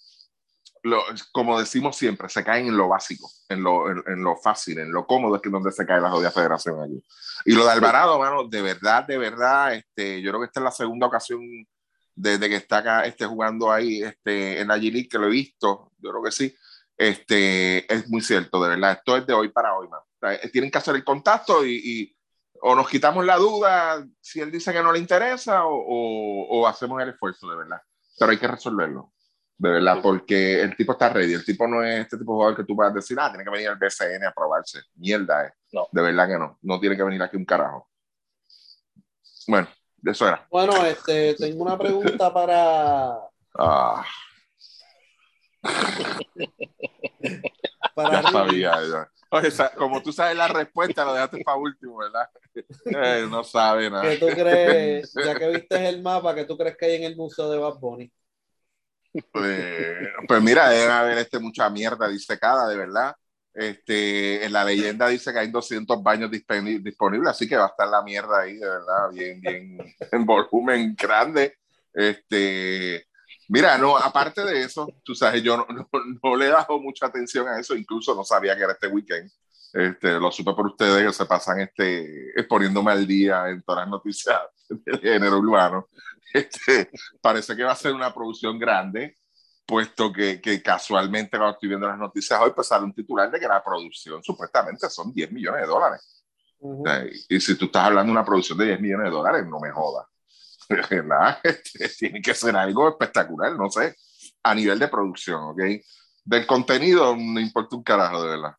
lo, como decimos siempre, se caen en lo básico, en lo, en, lo fácil, en lo cómodo, es que donde se cae la jodida federación allí. Y lo de Alvarado, mano, de verdad, de verdad, este, yo creo que esta es la segunda ocasión desde que está acá este, jugando ahí este, en la G-League, que lo he visto, yo creo que sí este, es muy cierto, de verdad. Esto es de hoy para hoy, man. Eh, tienen que hacer el contacto y, o nos quitamos la duda si él dice que no le interesa o, o, hacemos el esfuerzo, de verdad. Pero hay que resolverlo, de verdad, porque el tipo está ready. El tipo no es este tipo de jugador que tú vas a decir, ah, tiene que venir al BCN a probarse. Mierda, eh. No. De verdad que no. No tiene que venir aquí un carajo. Bueno, de eso era. Bueno, este, tengo una pregunta para. Ah. ya sabía, Oye, como tú sabes la respuesta, lo dejaste para último, ¿verdad? Eh, no sabe nada. ¿Qué tú crees, ya que viste el mapa, qué tú crees que hay en el museo de Bad Bunny? Pues, pues mira, debe haber este, mucha mierda disecada, de verdad. Este, en la leyenda dice que hay 200 baños disponibles, así que va a estar la mierda ahí, de verdad, bien, bien, en volumen grande. Este, Mira, no, aparte de eso, tú sabes, yo no, le he dado mucha atención a eso, incluso no sabía que era este weekend. Este, lo supe por ustedes que se pasan este, poniéndome al día en todas las noticias del género urbano. Este, parece que va a ser una producción grande, puesto que, que, casualmente cuando estoy viendo las noticias hoy, pues sale un titular de que la producción supuestamente son 10 millones de dólares. y, si tú estás hablando de una producción de 10 millones de dólares, no me jodas. Este, tiene que ser algo espectacular, no sé, a nivel de producción, ¿ok? Del contenido no importa un carajo, de verdad.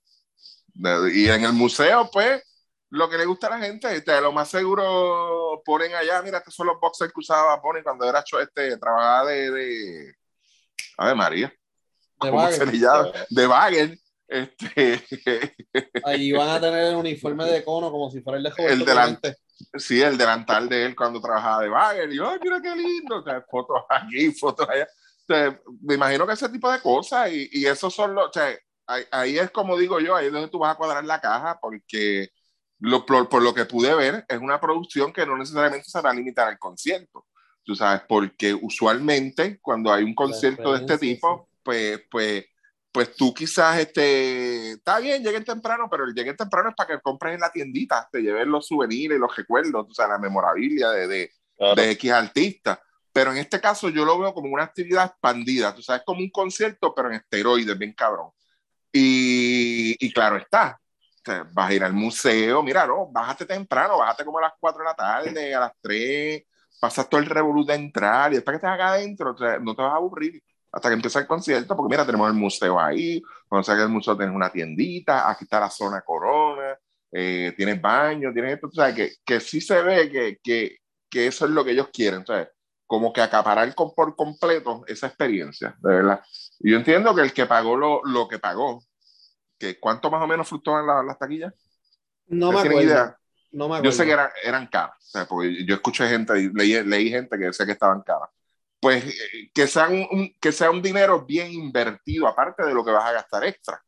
y en el museo, pues, lo que le gusta a la gente, este, lo más seguro ponen allá, mira, estos son los boxers que usaba Pony cuando era este, trabajaba de, de, a ver, María, de Bagel. De Bagel. Este... Ahí van a tener el uniforme de cono como si fuera el de Joven. El delante. Sí, el delantal de él cuando trabajaba de Bagel. Y yo, ay, mira qué lindo. fotos aquí, fotos allá. me imagino que ese tipo de cosas y, y esos son los. O sea, ahí, ahí, es como digo yo, ahí es donde tú vas a cuadrar la caja porque lo, por, lo que pude ver, es una producción que no necesariamente se va a limitar al concierto. Tú sabes, porque usualmente cuando hay un concierto de este tipo, pues, pues, pues tú quizás, este, está bien, lleguen temprano, pero el lleguen temprano es para que compres en la tiendita, te lleven los souvenirs, los recuerdos, o sea, la memorabilia de, de, de X artista. Pero en este caso yo lo veo como una actividad expandida, tú sabes, como un concierto, pero en esteroides, bien cabrón. Y, y claro está, vas a ir al museo, mira, no, bájate temprano, bájate como a las 4 de la tarde, a las 3, pasas todo el revolú de entrar y después que estés acá adentro, no te vas a aburrir hasta que empiece el concierto, porque mira, tenemos el museo ahí, cuando salga el museo tienes una tiendita, aquí está la zona corona, eh, tienes baño, tienes esto, o sea, que, que sí se ve que, que, que eso es lo que ellos quieren, ¿sabes? Como que acaparar con, por completo esa experiencia, de verdad. Y yo entiendo que el que pagó lo, lo que pagó, que ¿cuánto más o menos fluctuaban las taquillas? No me acuerdo. No me Yo sé que eran, eran caras, o sea, porque yo escuché gente, leí, leí gente que decía que estaban caras. Pues eh, que sea un, que sea un dinero bien invertido, aparte de lo que vas a gastar extra,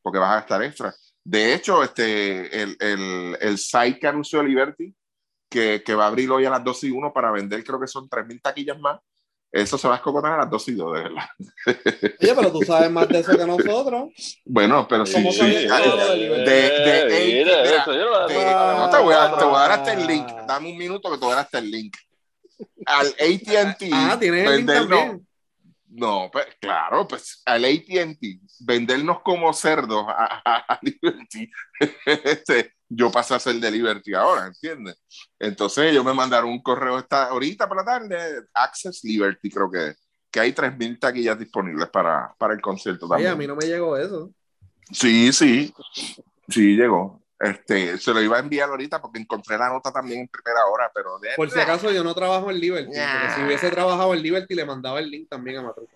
porque vas a gastar extra. De hecho, este, el, el, el site que anunció Liberty, que, que va a abrir hoy a las 12 y 1 para vender, creo que son 3.000 taquillas más, eso se va a escocotar a las 2 y 2, de verdad. Oye, pero tú sabes más de eso que nosotros. Bueno, pero sí. sí. De, de, no te voy, a, te voy a dar hasta el link. Dame un minuto que te voy a dar hasta el link. Al ATT. Ah, tienes el link también. No, pues claro, pues al ATT, vendernos como cerdos a, a, Liberty, este, yo pasé a ser de Liberty ahora, ¿entiendes? Entonces ellos me mandaron un correo esta, ahorita por la tarde, Access Liberty creo que, que hay 3.000 taquillas disponibles para, para el concierto también. a mí no me llegó eso. Sí, sí, sí llegó. Este, se lo iba a enviar ahorita porque encontré la nota también en primera hora, pero... Por si acaso yo no trabajo en Liberty, si hubiese trabajado en Liberty le mandaba el link también a Matruca.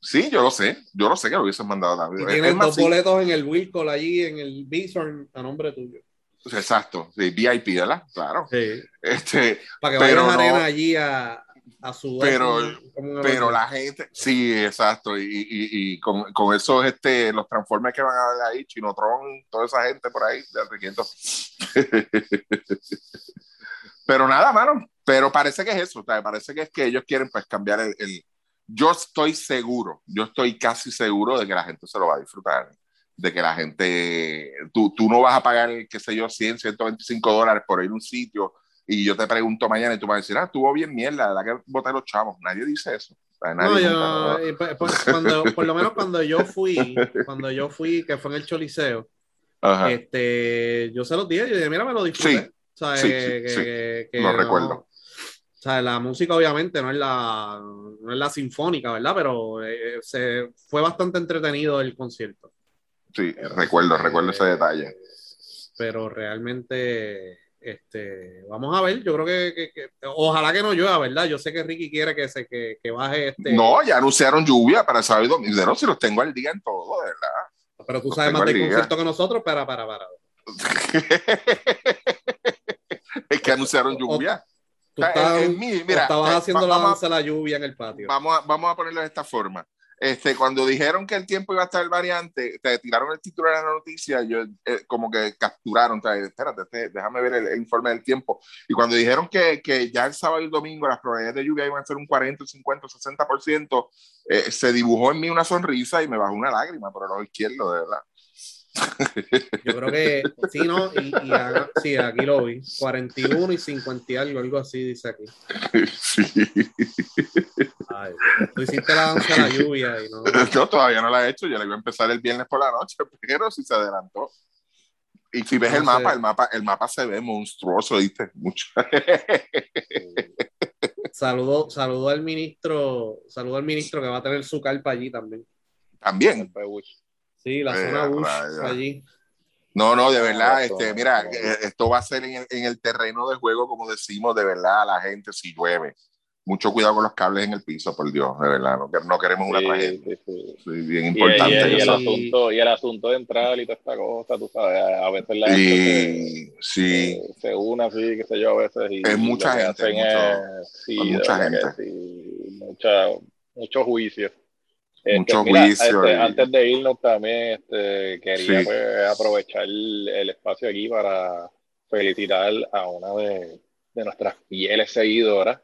Sí, yo lo sé, yo lo sé que lo hubiesen mandado también. Y tienes dos boletos en el Wilcol allí, en el Bison, a nombre tuyo. Exacto, sí, VIP, ¿verdad? Claro. Sí. Este, Para que vayan a arena allí a, a su pero, pero la gente, sí, exacto, y, y, y con, con, esos, este, los transformes que van a ver ahí, Chinotron, toda esa gente por ahí, de pero nada, mano, pero parece que es eso, o sea, parece que es que ellos quieren pues cambiar el, el, yo estoy seguro, yo estoy casi seguro de que la gente se lo va a disfrutar, de que la gente, tú, tú no vas a pagar, qué sé yo, 100, 125 dólares por ir a un sitio y yo te pregunto mañana y tú vas a decir, ah, estuvo bien mierda, la que boté los chavos. Nadie dice eso. Nadie no, yo, pues, pues, cuando, por lo menos cuando yo fui, cuando yo fui, que fue en el Choliseo, este, yo se los dije, yo dije, mira, me lo disfruté. Sí, sí, que, que, lo recuerdo. O sea, la música obviamente no es la, no es la sinfónica, ¿verdad? Pero eh, se, fue bastante entretenido el concierto. Sí, recuerdo, recuerdo ese detalle. Pero realmente este, vamos a ver, yo creo que, ojalá que no llueva, ¿verdad? Yo sé que Ricky quiere que se que, que baje este. No, ya anunciaron lluvia para sábado y domingo. si los tengo al día en todo, ¿verdad? Pero tú sabes más de concierto que nosotros, para, para, para. es que anunciaron lluvia. Tú mira, estabas eh, haciendo la danza la lluvia en el patio. Vamos a, vamos a ponerlo de esta forma. Este, cuando dijeron que el tiempo iba a estar variante, te tiraron el título de la noticia, yo eh, como que capturaron, espérate, este, déjame ver el, informe del tiempo. Y cuando dijeron que, que, ya el sábado y el domingo las probabilidades de lluvia iban a ser un 40, 50, 60%, eh, se dibujó en mí una sonrisa y me bajó una lágrima por el ojo izquierdo, de verdad. Yo creo que sí, ¿no? Y, y haga- sí, aquí lo vi. 41 y 50 y algo, algo así dice aquí. Sí. Ay, tú hiciste la danza de la lluvia y no. Yo todavía no la he hecho, yo la iba a empezar el viernes por la noche, pero si se adelantó. Y si ves No el sé. mapa, el mapa, el mapa se ve monstruoso, ¿viste? Mucho. Saludo, saludo al ministro, saludo al ministro que va a tener su carpa allí también. También. Sí, la Eh, zona Bush allí. No, no, de verdad, Ah, este, mira, eh, esto va a ser en el, en el terreno de juego, como decimos, de verdad, a la gente si llueve. Mucho cuidado con los cables en el piso, por Dios, de verdad, no, no queremos una Sí, tragedia. sí, sí. Sí, bien Y, importante y- y el eso. asunto, y el asunto de entrar y toda esta cosa, tú sabes, a veces la gente Y sí, se, se une así, qué sé yo, a veces. Y, Es y mucha gente, mucho- es- mucha sí, mucha, mucho juicio. Este, Mucho mira, juicio este, y- Antes de irnos también este, quería Sí. pues, aprovechar el, el espacio aquí para felicitar a una de, de nuestras fieles seguidoras,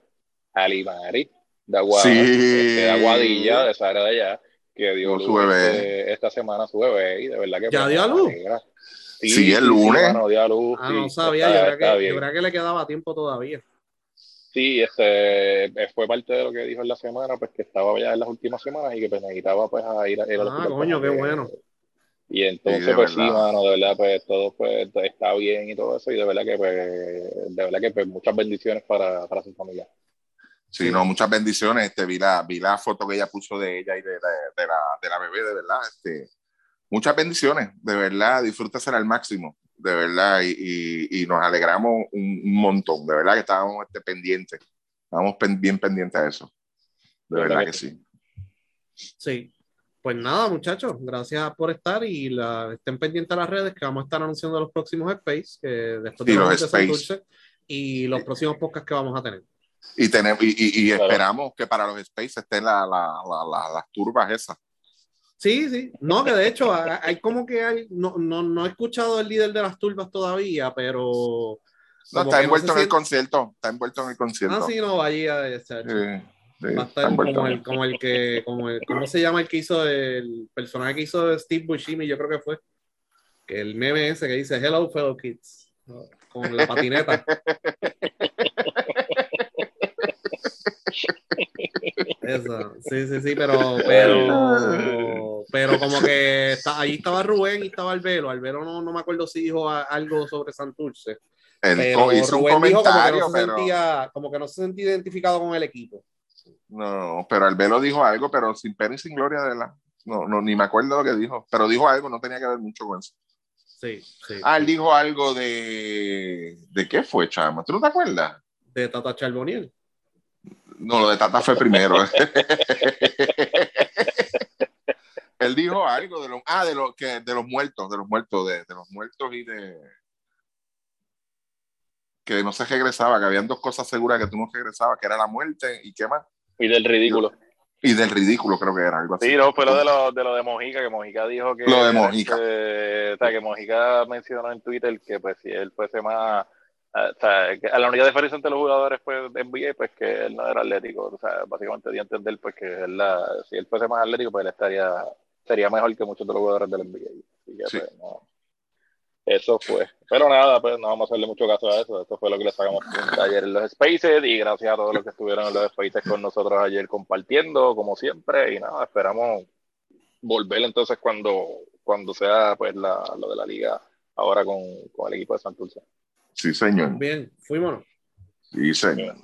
Alimari, de Aguada, Sí. este, de Aguadilla, de esa área de allá, que dio su bebé. este, esta semana su bebé y de verdad que ¿Ya pues, dio a luz? alegra. Sí, el lunes. mano, dio a luz, Ah, sí, no sabía, está- yo, creo que, yo creo que le quedaba tiempo todavía. Sí, este, eh, fue parte de lo que dijo en la semana, pues que estaba ya en las últimas semanas y que pues, necesitaba pues a ir a, ir al Ah, coño, para qué que- bueno. Y entonces, Sí, de pues sí, mano, de verdad, pues todo pues, está bien y todo eso, y de verdad que, pues, de verdad que pues, muchas bendiciones para, para su familia. Sí, Sí. no, muchas bendiciones. Este, vi, la, vi la foto que ella puso de ella y de, la- de, la, de la bebé, de verdad. Este, muchas bendiciones, de verdad. Disfrútasela al máximo, de verdad. Y, y, y nos alegramos un, un montón, de verdad que estábamos este, pendientes. Estábamos pen- bien pendientes a eso. De verdad que sí. Sí. Pues nada, muchachos, gracias por estar y la, estén pendientes a las redes que vamos a estar anunciando los próximos Space, que después de Sí, los Space. Y los próximos podcasts que vamos a tener. Y, tenemos, y, y, y Claro. esperamos que para los Space estén la, la- las turbas esas. Sí, sí. No, que de hecho hay, como que hay, no, no, no he escuchado el líder de las turbas todavía, pero... No, está envuelto en el concierto. Está envuelto en el concierto. Ah, sí, no, ese- Sí, sí, Va a estar como el, como el que, como el, ¿cómo se llama el que hizo el personaje que hizo Steve Buscemi? Yo creo que fue. Que el meme ese que dice Hello fellow kids. Con la patineta. Eso, sí, sí, sí, pero, pero, pero como que está, ahí estaba Rubén y estaba Albero. Albero no, no me acuerdo si dijo a- algo sobre Santurce. Pero hizo un dijo como que comentario, no se pero. sentía, como que no se sentía identificado con el equipo. No, pero Albelo dijo algo, pero sin pena y sin gloria de la. No, no, ni me acuerdo lo que dijo, pero dijo algo, no tenía que ver mucho con eso. Sí, sí. Ah, él dijo algo de. ¿De qué fue, chama? ¿Tú no te acuerdas? De Tata Charboniel. No, lo de Tata fue primero. él dijo algo de los. Ah, de, los que, de los muertos, de los muertos, de, de los muertos y de. Que no se regresaba, que habían dos cosas seguras que tú no regresabas, que era la muerte y qué más. Y del ridículo. Y del ridículo, creo que era algo así. Sí, no, fue lo de lo de, lo de Mojica, que Mojica dijo que... Lo de Mojica. este, o sea, que Mojica mencionó en Twitter que pues si él fuese más... ah, O sea, que a la única diferencia entre los jugadores pues, de NBA, pues que él no era atlético. O sea, básicamente dio a entender pues que él la, si él fuese más atlético, pues él estaría sería mejor que muchos de los jugadores del NBA. Así que, Sí. pues, no. Eso fue. Pero nada, pues no vamos a hacerle mucho caso a eso. Esto fue lo que le sacamos ayer en los Spaces y gracias a todos los que estuvieron en los Spaces con nosotros ayer compartiendo, como siempre. Y nada, esperamos volver entonces cuando, cuando sea pues la, lo de la liga ahora con, con el equipo de Santurce. Sí, señor. Bien, fuimos. Sí, señor.